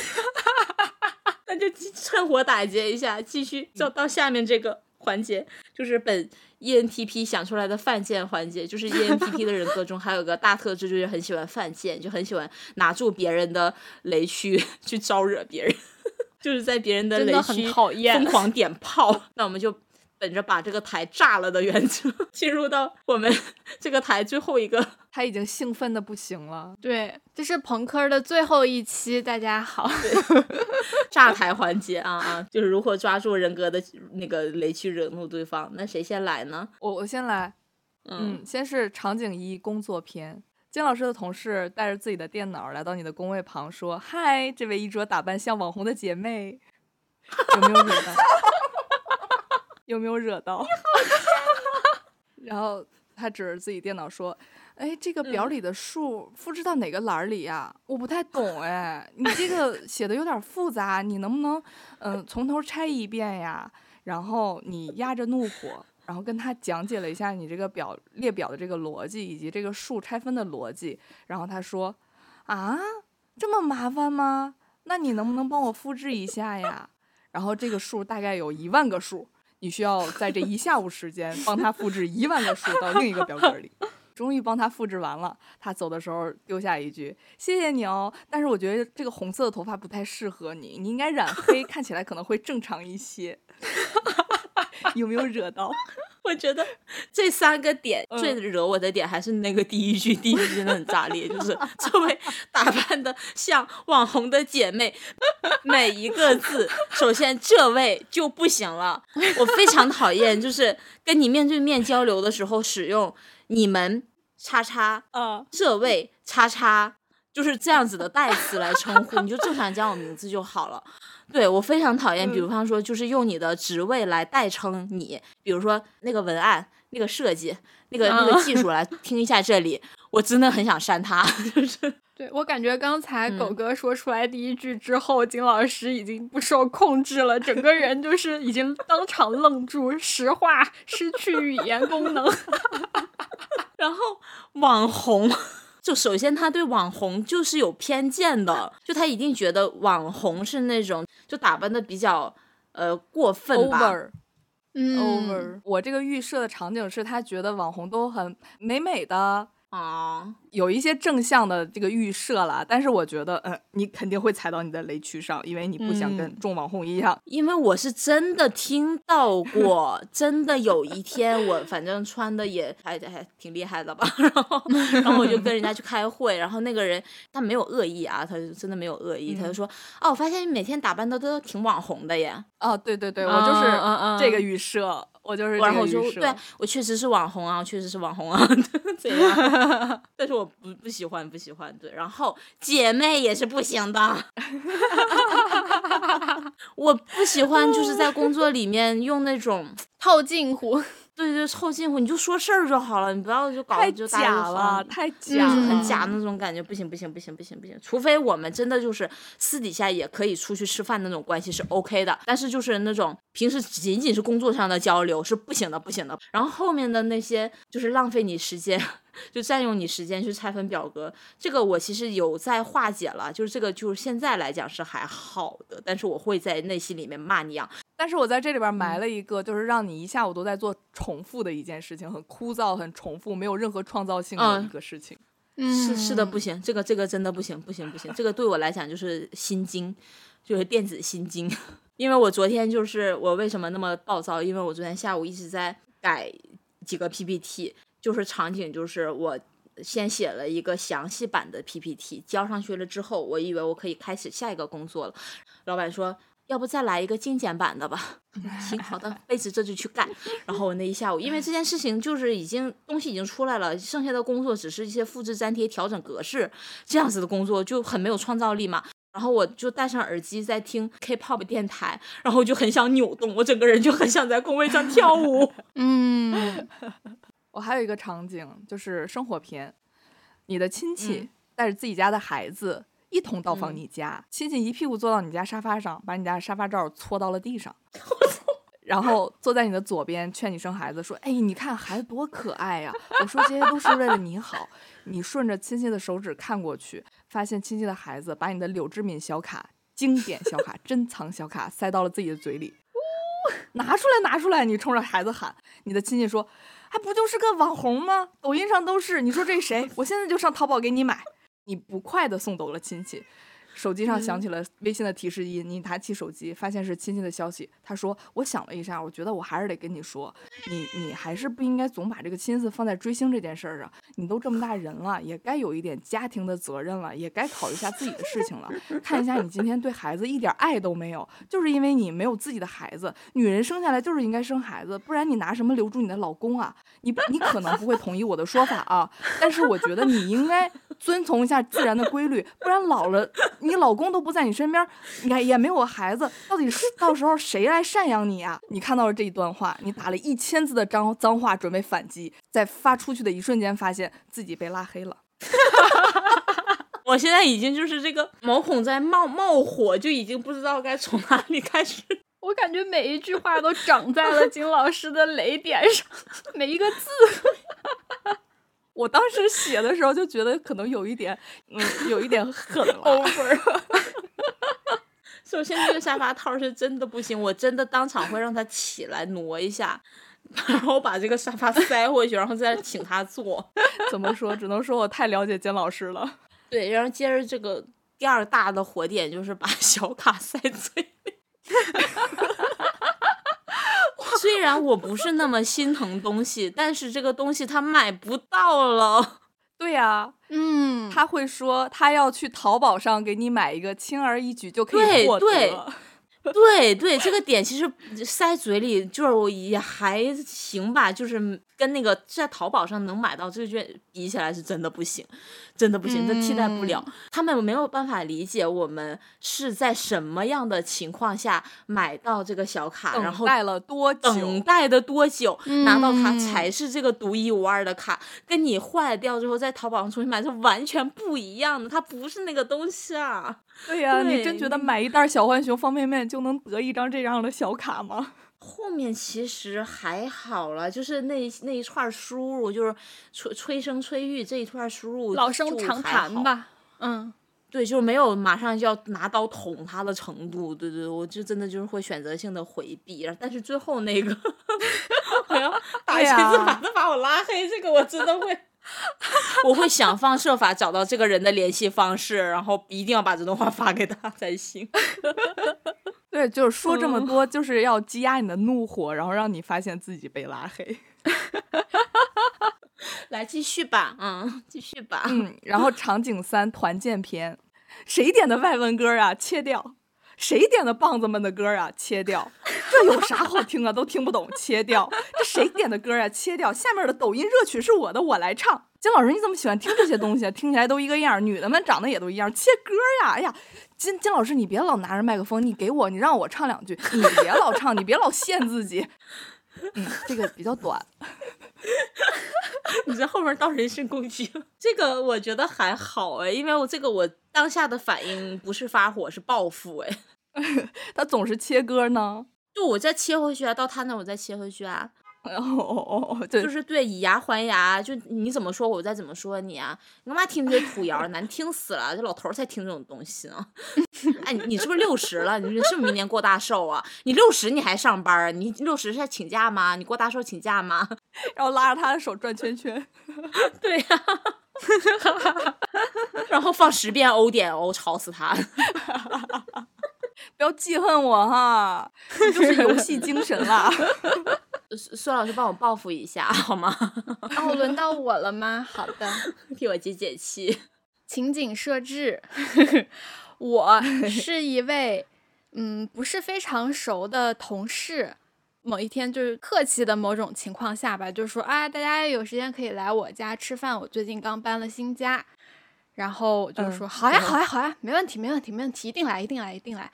[LAUGHS] 那就趁火打劫一下，继续就到下面这个环节，就是本 ENTP 想出来的犯贱环节。就是 [LAUGHS] ENTP 的人格中还有个大特质，就是很喜欢犯贱，就很喜欢拿住别人的雷区去招惹别人，[LAUGHS] 就是在别人的雷区疯狂点炮。那我们就本着把这个台炸了的原则，[LAUGHS] 进入到我们 [LAUGHS] 这个台最后一个 [LAUGHS] 他已经兴奋的不行了。对，这是朋克的最后一期，大家好。炸台环节啊啊，就是如何抓住人格的那个雷区惹怒对方。那谁先来呢？我我先来，嗯，先是场景一工作篇。金老师的同事带着自己的电脑来到你的工位旁，说：“嗨，这位衣着打扮像网红的姐妹，有没有惹到？有没有惹到？” [LAUGHS] 然后他指着自己电脑说：“哎，这个表里的数复制到哪个栏儿里呀？我不太懂哎，你这个 [LAUGHS] 写的有点复杂，你能不能嗯、呃从头拆一遍呀？然后你压着怒火，然后跟他讲解了一下你这个表列表的这个逻辑以及这个数拆分的逻辑。然后他说：啊，这么麻烦吗？那你能不能帮我复制一下呀？[LAUGHS] 然后这个数大概有一万个数。你需要在这一下午时间帮他复制一万个数到另一个表格里。[LAUGHS] 终于帮他复制完了，他走的时候丢下一句：“谢谢你哦，但是我觉得这个红色的头发不太适合你，你应该染黑，[LAUGHS] 看起来可能会正常一些。[LAUGHS] ”有没有惹到？我觉得这三个点嗯最惹我的点还是那个第一句，第一句真的很炸裂，就是 [LAUGHS] 这位打扮的像网红的姐妹，每一个字，首先这位就不行了，我非常讨厌，就是跟你面对面交流的时候使用你们叉叉啊，这位叉叉，就是这样子的代词来称呼，你就正常叫我名字就好了。对我非常讨厌，比嗯。方说就是用你的职位来代称你，比如说那个文案、那个设计、那个那个技术来 [LAUGHS] 听一下这里，我真的很想删他，[LAUGHS] 就是。对我感觉刚才狗嗯。哥说出来第一句之后，金老师已经不受控制了，整个人就是已经当场愣住，石化，失去语言功能。[LAUGHS] 然后网红，就首先他对网红就是有偏见的，就他一定觉得网红是那种就打扮的比较呃过分吧 over 嗯 over。我这个预设的场景是他觉得网红都很美美的，啊。有一些正向的这个预设了，但是我觉得，嗯，你肯定会踩到你的雷区上，因为你不想跟嗯众网红一样。因为我是真的听到过，[LAUGHS] 真的有一天我反正穿的也还还挺厉害的吧，[LAUGHS] 然后然后我就跟人家去开会，然后那个人他没有恶意啊，他就真的没有恶意，他就说哦，我发现你每天打扮的都挺网红的耶，哦，对对对，我嗯就是这个预设，我就是这然后我。就对我确实是网红啊，我确实是网红啊，[LAUGHS] 这样，[LAUGHS] 但是我不不喜欢不喜欢，对，然后姐妹也是不行的，[LAUGHS] 我不喜欢就是在工作里面用那种。套近乎，对对，凑近乎，你就说事儿就好了，你不要就搞就太假了，太就是假了，很假那种感觉，不行不行不行不行不行，除非我们真的就是私底下也可以出去吃饭那种关系是 OK 的，但是就是那种平时仅仅是工作上的交流是不行的不行的。然后后面的那些就是浪费你时间就占用你时间去拆分表格。这个我其实有在化解了，就是这个就是现在来讲是还好的，但是我会在内心里面骂你啊。但是我在这里边埋了一个，就是让你一下午都在做重复的一件事情，很枯燥、很重复，没有任何创造性的嗯一个事情。是是的，不行，这个这个真的不行，不行不行，这个对我来讲就是心经，就是电子心经。[LAUGHS] 因为我昨天就是我为什么那么暴躁？因为我昨天下午一直在改几个 PPT，就是场景就是我先写了一个详细版的 PPT，交上去了之后，我以为我可以开始下一个工作了。老板说。要不再来一个精简版的吧？[LAUGHS] 行，好的，妹子这就去干。然后我那一下午，因为这件事情就是已经东西已经出来了，剩下的工作只是一些复制粘贴、调整格式这样子的工作，就很没有创造力嘛。然后我就戴上耳机在听 K-pop 电台，然后就很想扭动，我整个人就很想在工位上跳舞。[LAUGHS] 嗯，我还有一个场景，就是生活片，你的亲戚嗯带着自己家的孩子一同到访嗯你家，亲戚一屁股坐到你家沙发上，把你家的沙发罩搓到了地上。[LAUGHS] 然后坐在你的左边，劝你生孩子，说：“哎，你看孩子多可爱呀、我说这些都是为了你好。你顺着亲戚的手指看过去，发现亲戚的孩子把你的柳志敏小卡、经典小卡、珍藏小卡塞到了自己的嘴里。拿出来，拿出来！你冲着孩子喊，你的亲戚说：“还不就是个网红吗？抖音上都是。你说这谁？我现在就上淘宝给你买。”你不快的送走了亲戚，手机上响起了微信的提示音，你拿起手机，发现是亲戚的消息。他说：“我想了一下，我觉得我还是得跟你说，你你还是不应该总把这个心思放在追星这件事儿上。你都这么大人了，也该有一点家庭的责任了，也该考虑一下自己的事情了。看一下你今天对孩子一点爱都没有，就是因为你没有自己的孩子。女人生下来就是应该生孩子，不然你拿什么留住你的老公啊？你你可能不会同意我的说法啊，但是我觉得你应该遵从一下自然的规律，不然老了你老公都不在你身边，你看也没有孩子，到底是到时候谁来赡养你呀、你看到了这一段话，你打了一千字的脏脏话准备反击，在发出去的一瞬间，发现自己被拉黑了。[LAUGHS] 我现在已经就是这个毛孔在冒冒火，就已经不知道该从哪里开始。[LAUGHS] 我感觉每一句话都长在了金老师的雷点上，每一个字。我当时写的时候就觉得可能有一点，嗯，有一点狠了。over。[LAUGHS] 首先，这个沙发套是真的不行，我真的当场会让他起来挪一下，然后把这个沙发塞回去，然后再请他坐。[LAUGHS] 怎么说？只能说我太了解金老师了。[LAUGHS] 对，然后接着这个第二大的火点就是把小卡塞嘴里。虽然我不是那么心疼东西，但是这个东西他买不到了。[LAUGHS] 对呀、嗯，他会说他要去淘宝上给你买一个，轻而易举就可以获得。对对 [LAUGHS] 对对，这个点其实塞嘴里就是也还行吧，就是跟那个在淘宝上能买到这卷比起来是真的不行，真的不行，这替代不了。他们没有办法理解我们是在什么样的情况下买到这个小卡，然后等待了多久？等待的多久，拿到它嗯才是这个独一无二的卡，跟你坏掉之后在淘宝上重新买是完全不一样的，它不是那个东西啊。对呀、你对真觉得买一袋小浣熊方便面就能得一张这样的小卡吗？后面其实还好了，就是那那一串输入，就是催催生催育这一串输入，老生常谈。吧。嗯，对，就是没有马上就要拿刀捅他的程度。对对，我就真的就是会选择性的回避，但是最后那个 [LAUGHS] 我要打对一次呀把他把我拉黑，这个我真的会。[LAUGHS] 我会想方设法找到这个人的联系方式，然后一定要把这段话发给他才行。[LAUGHS] 对，就是说这么嗯多，就是要积压你的怒火，然后让你发现自己被拉黑。[LAUGHS] 来继续吧，嗯，继续吧。嗯，然后场景三团建篇，谁点的外文歌啊？切掉。谁点的棒子们的歌啊？切掉。这有啥好听啊？都听不懂，切掉。这谁点的歌啊？切掉。下面的抖音热曲是我的，我来唱。金老师，你怎么喜欢听这些东西啊？听起来都一个样，女的们长得也都一样，切歌呀！哎呀，金金老师，你别老拿着麦克风，你给我，你让我唱两句，你别老唱，你别老限自己。嗯，这个比较短。[LAUGHS] 你在后面当人身攻击，这个我觉得还好哎，因为我这个我当下的反应不是发火，是报复哎。[LAUGHS] 他总是切歌呢。就我再切回去啊，到他那我再切回去啊。哦哦哦，对，就是对以牙还牙，就你怎么说我再怎么说你啊！你干嘛听这些土谣，难听死了！这老头儿才听这种东西呢。[LAUGHS] 哎，你你是不是六十了？你是不是明年过大寿啊？你六十你还上班啊？你六十是在请假吗？你过大寿请假吗？[LAUGHS] 然后拉着他的手转圈圈。对呀、然后放十遍欧点欧，吵死他！不要记恨我哈，你就是游戏精神啦。[LAUGHS] 孙孙老师帮我报复一下好吗？哦，轮到我了吗？好的，替我解解气。情景设置，我是一位嗯不是非常熟的同事。某一天就是客气的某种情况下吧，就说啊，大家有时间可以来我家吃饭，我最近刚搬了新家。然后我就嗯说、好呀，好呀，好呀，没问题，没问题，没问题，一定来，一定来，一定来。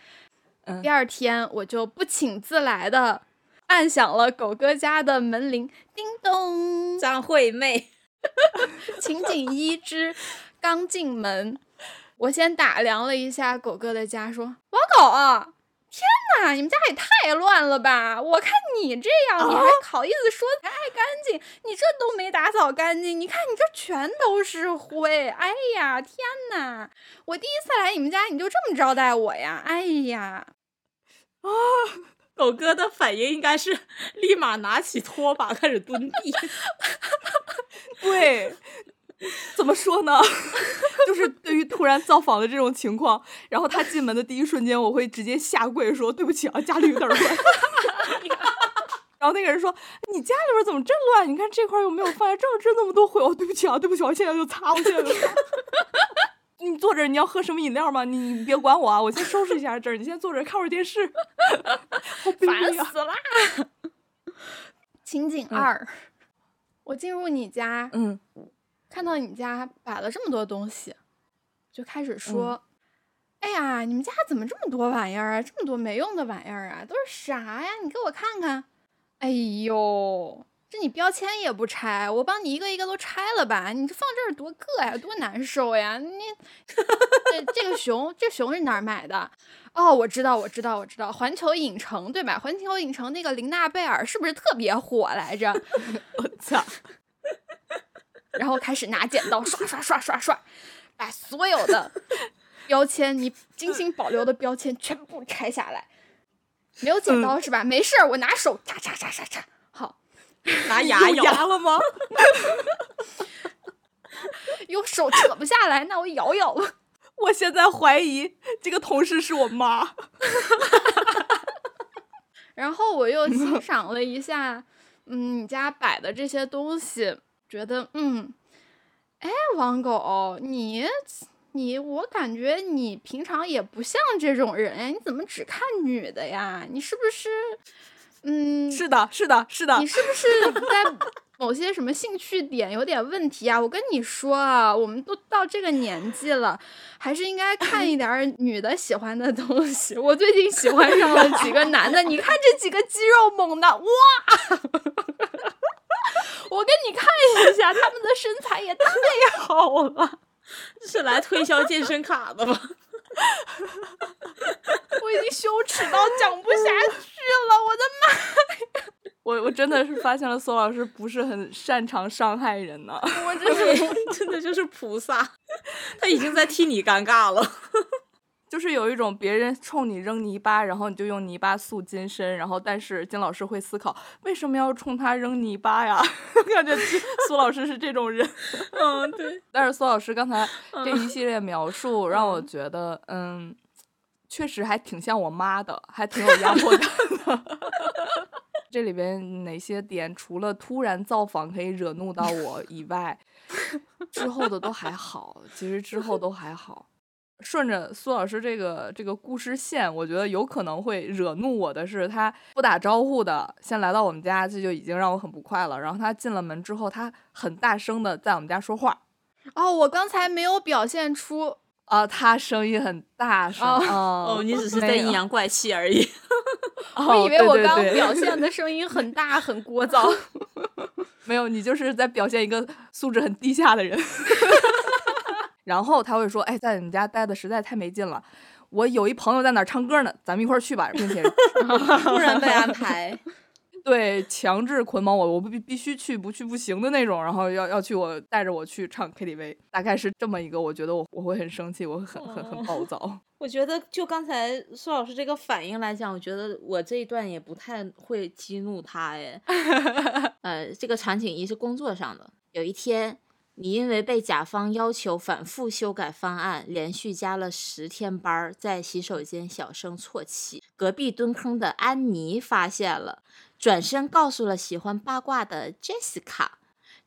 嗯第二天我就不请自来的按响了狗哥家的门铃，叮咚。张惠妹，[LAUGHS] 情景一之刚进门，我先打量了一下狗哥的家，说：“王狗啊，天哪，你们家也太乱了吧！我看你这样，你还好意思说爱干净？你这都没打扫干净，你看你这全都是灰！哎呀，天哪！我第一次来你们家，你就这么招待我呀？哎呀！”啊狗哥的反应应该是立马拿起拖把开始蹲地。[LAUGHS] 对，怎么说呢？[LAUGHS] 就是对于突然造访的这种情况，然后他进门的第一瞬间，我会直接下跪说：“对不起啊，家里有点乱。[LAUGHS] ”然后那个人说：“你家里边怎么真乱？你看这块又没有放下，这儿这那么多灰。哦，对不起啊，对不起，我现在就擦，我现在就擦。[LAUGHS] 你坐这儿，你要喝什么饮料吗？你你别管我啊，我先收拾一下这儿。你先坐这儿看会儿电视。烦！死啦！情景二，我进入你家，嗯看到你家摆了这么多东西，就开始说：“哎呀，你们家怎么这么多玩意儿啊？这么多没用的玩意儿啊，都是啥呀？你给我看看。”哎呦，这你标签也不拆，我帮你一个一个都拆了吧？你这放这儿多硌呀，多难受呀！你这这个熊，这熊是哪儿买的？哦，我知道，我知道，我知道，环球影城对吧？环球影城那个琳娜贝尔是不是特别火来着？我操！然后开始拿剪刀刷刷刷刷刷，把所有的标签你精心保留的标签全部拆下来。没有剪刀是吧？没事儿，我拿手叉叉叉叉叉。好，拿牙咬。牙了吗？[LAUGHS] 用手扯不下来，那我咬咬吧。[LAUGHS] 我现在怀疑这个同事是我妈。[LAUGHS] 然后我又欣赏了一下，嗯，你家摆的这些东西，觉得嗯，哎，王狗，你你，我感觉你平常也不像这种人呀，你怎么只看女的呀？你是不是，嗯，是的，是的，是的你。是不是在某些什么兴趣点有点问题啊？我跟你说啊，我们都到这个年纪了，还是应该看一点女的喜欢的东西。我最近喜欢上了几个男的，你看这几个肌肉猛的，哇！我给你看一下，他们的身材也太好了。是来推销健身卡的吗？[LAUGHS] 我已经羞耻到讲不下去了，我的妈呀！我我真的是发现了苏老师不是很擅长伤害人呢。我真是 [LAUGHS] 真的就是菩萨，他已经在替你尴尬了。就是有一种别人冲你扔泥巴，然后你就用泥巴塑金身，然后但是金老师会思考为什么要冲他扔泥巴呀？[LAUGHS] 感觉金苏老师是这种人。[LAUGHS] 嗯，对，但是苏老师刚才这一系列描述让我觉得，嗯，确实还挺像我妈的，还挺有压迫感的。[LAUGHS] 这里边哪些点除了突然造访可以惹怒到我以外，之后的都还好。其实之后都还好。顺着苏老师这个这个故事线，我觉得有可能会惹怒我的是，他不打招呼的先来到我们家，这就已经让我很不快了。然后他进了门之后，他很大声的在我们家说话，哦，我刚才没有表现出啊、他声音很大声。哦哦哦，你只是在阴阳怪气而已。[LAUGHS] 哦我以为我刚对对对表 [LAUGHS] 现的声音很大很聒噪。没有，你就是在表现一个素质很低下的人。[LAUGHS] 然后他会说：“哎，在你们家待的实在太没劲了，我有一朋友在那儿唱歌呢，咱们一块儿去吧，并且 [LAUGHS] 突然被安排，[LAUGHS] 对，强制捆绑我，我必必须去，不去不行的那种。然后要要去我带着我去唱 KTV，大概是这么一个。我觉得我我会很生气，我会很很很暴躁。我觉得就刚才苏老师这个反应来讲，我觉得我这一段也不太会激怒他哎。[LAUGHS] 呃，这个场景一是工作上的，有一天。你因为被甲方要求反复修改方案，连续加了十天班儿，在洗手间小声啜泣。隔壁蹲坑的安妮发现了，转身告诉了喜欢八卦的 Jessica。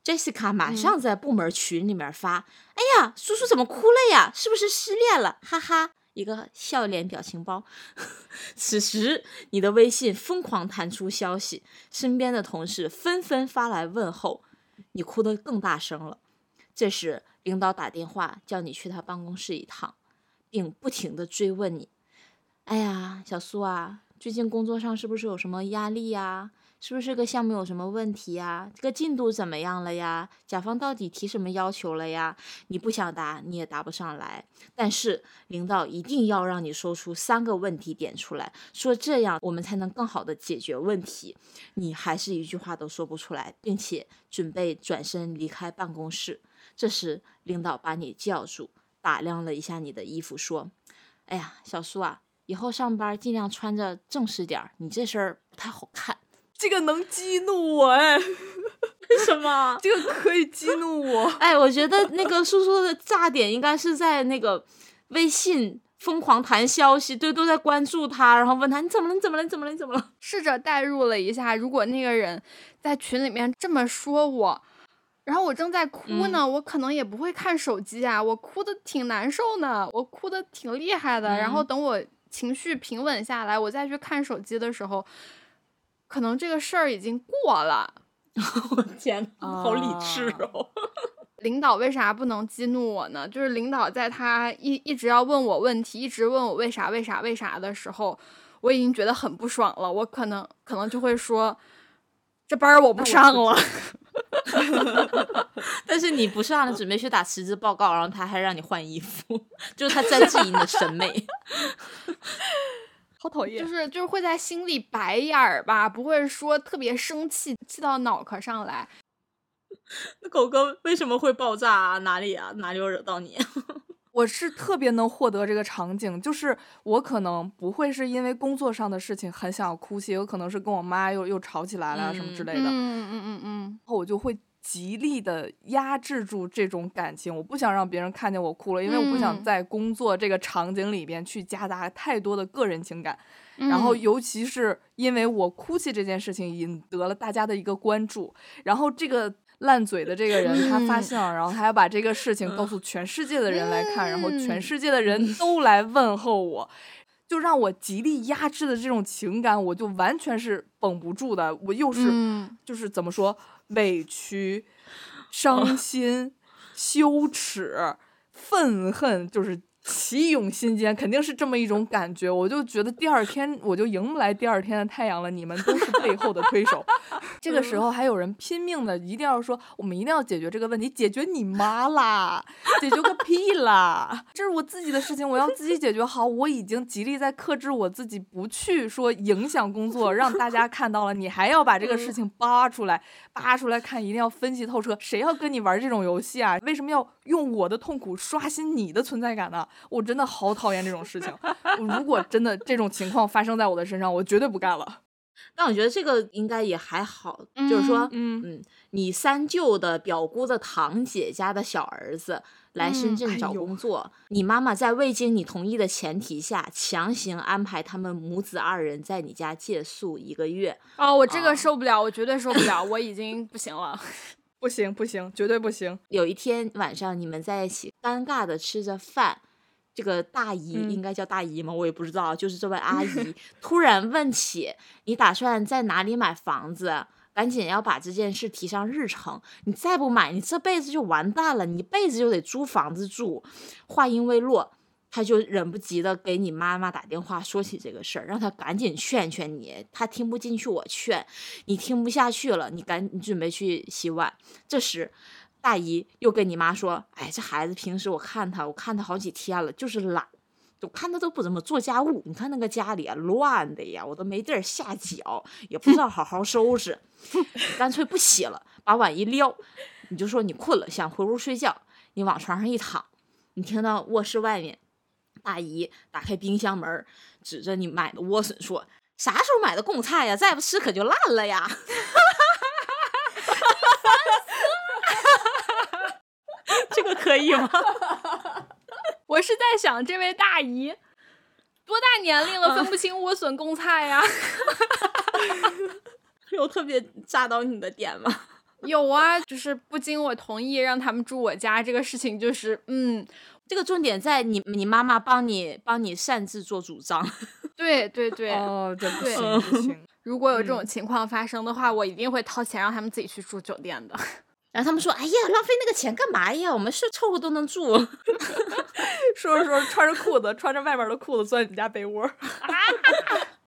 Jessica 马上在部门群里面发：“哎呀，叔叔怎么哭了呀？是不是失恋了？哈哈，一个笑脸表情包。[LAUGHS] ”此时，你的微信疯狂弹出消息，身边的同事纷纷发来问候，你哭得更大声了。这时，领导打电话叫你去他办公室一趟，并不停的追问你：“哎呀，小苏啊，最近工作上是不是有什么压力呀？是不是个项目有什么问题呀？这个进度怎么样了呀？甲方到底提什么要求了呀？”你不想答，你也答不上来。但是领导一定要让你说出三个问题点出来，说这样我们才能更好的解决问题。你还是一句话都说不出来，并且准备转身离开办公室。这时，领导把你叫住，打量了一下你的衣服，说：“哎呀，小苏啊，以后上班尽量穿着正式点儿，你这身儿不太好看。[LAUGHS] ”这个能激怒我哎？[LAUGHS] 为什么？这个可以激怒我？[LAUGHS] 哎，我觉得那个叔叔的炸点应该是在那个微信疯狂弹消息，对，都在关注他，然后问他你怎么了？你怎么了？你怎么了？你怎么了？试着代入了一下，如果那个人在群里面这么说我。然后我正在哭呢，我可能也不会看手机啊，我哭的挺难受呢，我哭的挺厉害的。然后等我情绪平稳下来，我再去看手机的时候，可能这个事儿已经过了。[LAUGHS] 我天，好理智哦！[LAUGHS] 领导为啥不能激怒我呢？就是领导在他一一直要问我问题，一直问我为啥为啥为啥的时候，我已经觉得很不爽了。我可能可能就会说，这班我不上了。[LAUGHS] [LAUGHS] 但是你不上了，准备去打辞职报告，然后他还让你换衣服，[LAUGHS] 就是他在质疑你的审美，[LAUGHS] 好讨厌。就是就是会在心里白眼儿吧，不会说特别生气，气到脑壳上来。那狗哥为什么会爆炸啊？哪里啊？哪里有惹到你？我是特别能获得这个场景，就是我可能不会是因为工作上的事情很想要哭泣，有可能是跟我妈又又吵起来了什么之类的，嗯嗯嗯嗯，然后我就会极力的压制住这种感情，我不想让别人看见我哭了，因为我不想在工作这个场景里边去夹杂太多的个人情感，然后尤其是因为我哭泣这件事情引得了大家的一个关注，然后这个。烂嘴的这个人，他发现了，然后他要把这个事情告诉全世界的人来看，然后全世界的人都来问候我，就让我极力压制的这种情感，我就完全是绷不住的。我又是，就是怎么说，委屈、伤心、羞耻、愤恨，就是。齐涌心间，肯定是这么一种感觉。我就觉得第二天我就迎不来第二天的太阳了。你们都是背后的推手。[LAUGHS] 这个时候还有人拼命的，一定要说我们一定要解决这个问题。解决你妈啦！解决个屁啦！[LAUGHS] 这是我自己的事情，我要自己解决好。我已经极力在克制我自己，不去说影响工作，让大家看到了，你还要把这个事情扒出来，[LAUGHS] 扒出来看，一定要分析透彻。谁要跟你玩这种游戏啊？为什么要用我的痛苦刷新你的存在感呢？我真的好讨厌这种事情。如果真的这种情况发生在我的身上，我绝对不干了。但我觉得这个应该也还好，就是说，嗯嗯，你三舅的表姑的堂姐家的小儿子来深圳找工作，你妈妈在未经你同意的前提下，强行安排他们母子二人在你家借宿一个月。哦，我这个受不了，我绝对受不了，我已经不行了。[LAUGHS] 不行不行，绝对不行。有一天晚上，你们在一起尴尬的吃着饭。这个大姨应该叫大姨吗？我也不知道。就是这位阿 [LAUGHS] 姨突然问起你打算在哪里买房子，赶紧要把这件事提上日程。你再不买，你这辈子就完蛋了，你一辈子就得租房子住。话音未落，他就忍不及的给你妈妈打电话说起这个事儿，让他赶紧劝劝你。他听不进去我劝，你听不下去了，你赶你准备去洗碗。这时。大姨又跟你妈说：“哎，这孩子平时我看他，我看他好几天了，就是懒，我看他都不怎么做家务，你看那个家里啊乱的呀，我都没地儿下脚，也不知道好好收拾，[LAUGHS] 干脆不洗了，把碗一撂，你就说你困了，想回屋睡觉，你往床上一躺，你听到卧室外面大姨打开冰箱门，指着你买的莴笋说：“啥时候买的贡菜呀？再不吃可就烂了呀！” [LAUGHS] [LAUGHS] 这个可以吗？[LAUGHS] 我是在想，这位大姨多大年龄了，分不清莴笋贡菜呀？[LAUGHS] 有特别炸到你的点吗？有啊，就是不经我同意让他们住我家这个事情，就是嗯，这个重点在你你妈妈帮你帮你擅自做主张。对对对。哦，这不对行不行。如果有这嗯种情况发生的话，我一定会掏钱让他们自己去住酒店的。然后他们说：“哎呀，浪费那个钱干嘛呀？我们是凑合都能住。[LAUGHS] 说着说着，穿着裤子，穿着外面的裤子钻你家被窝。[LAUGHS] ”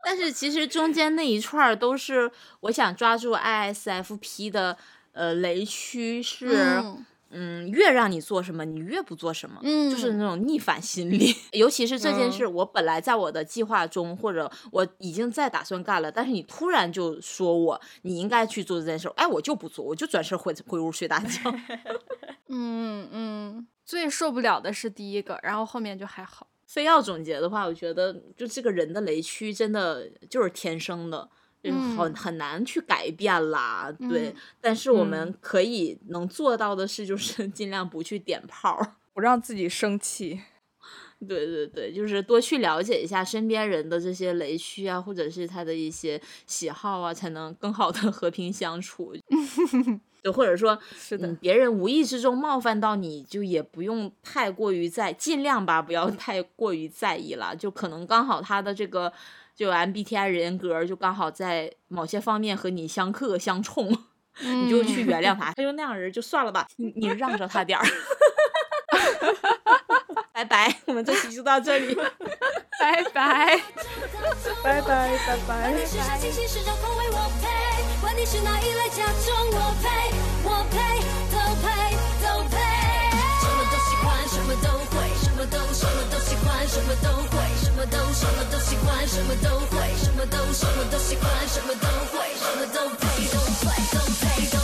但是其实中间那一串儿都是我想抓住 ISFP 的呃雷区是。嗯嗯，越让你做什么，你越不做什么，嗯就是那种逆反心理。[LAUGHS] 尤其是这件嗯事，我本来在我的计划中，或者我已经在打算干了，但是你突然就说我你应该去做这件事，哎，我就不做，我就转身回回屋睡大觉。[LAUGHS] 嗯嗯，最受不了的是第一个，然后后面就还好。非要总结的话，我觉得就这个人的雷区真的就是天生的。就是很嗯很难去改变啦，对。嗯但是我们嗯可以能做到的事，就是 [LAUGHS] 尽量不去点炮儿。[LAUGHS] 不让自己生气。对对对，就是多去了解一下身边人的这些雷区啊，或者是他的一些喜好啊，才能更好的 [LAUGHS] 和平相处。就或者说，是的嗯，别人无意之中冒犯到你，就也不用太过于在，尽量吧，不要太过于在意了。就可能刚好他的这个就 MBTI 人格就刚好在某些方面和你相克相冲，[LAUGHS] 你就去原谅他。[LAUGHS] 他就那样人就算了吧，你你让着他点儿。[LAUGHS] 拜拜，我们这期就到这里。拜拜。拜拜拜拜。时尚清新，时尚口味我配，管你是哪一类甲种，我配，我配，都配，都配。什么都喜欢，什么都会，什么都什么都喜欢，什么都会，什么都什么都喜欢，什么都会，什么都什么都喜欢，什么都会，什么都配，都配，都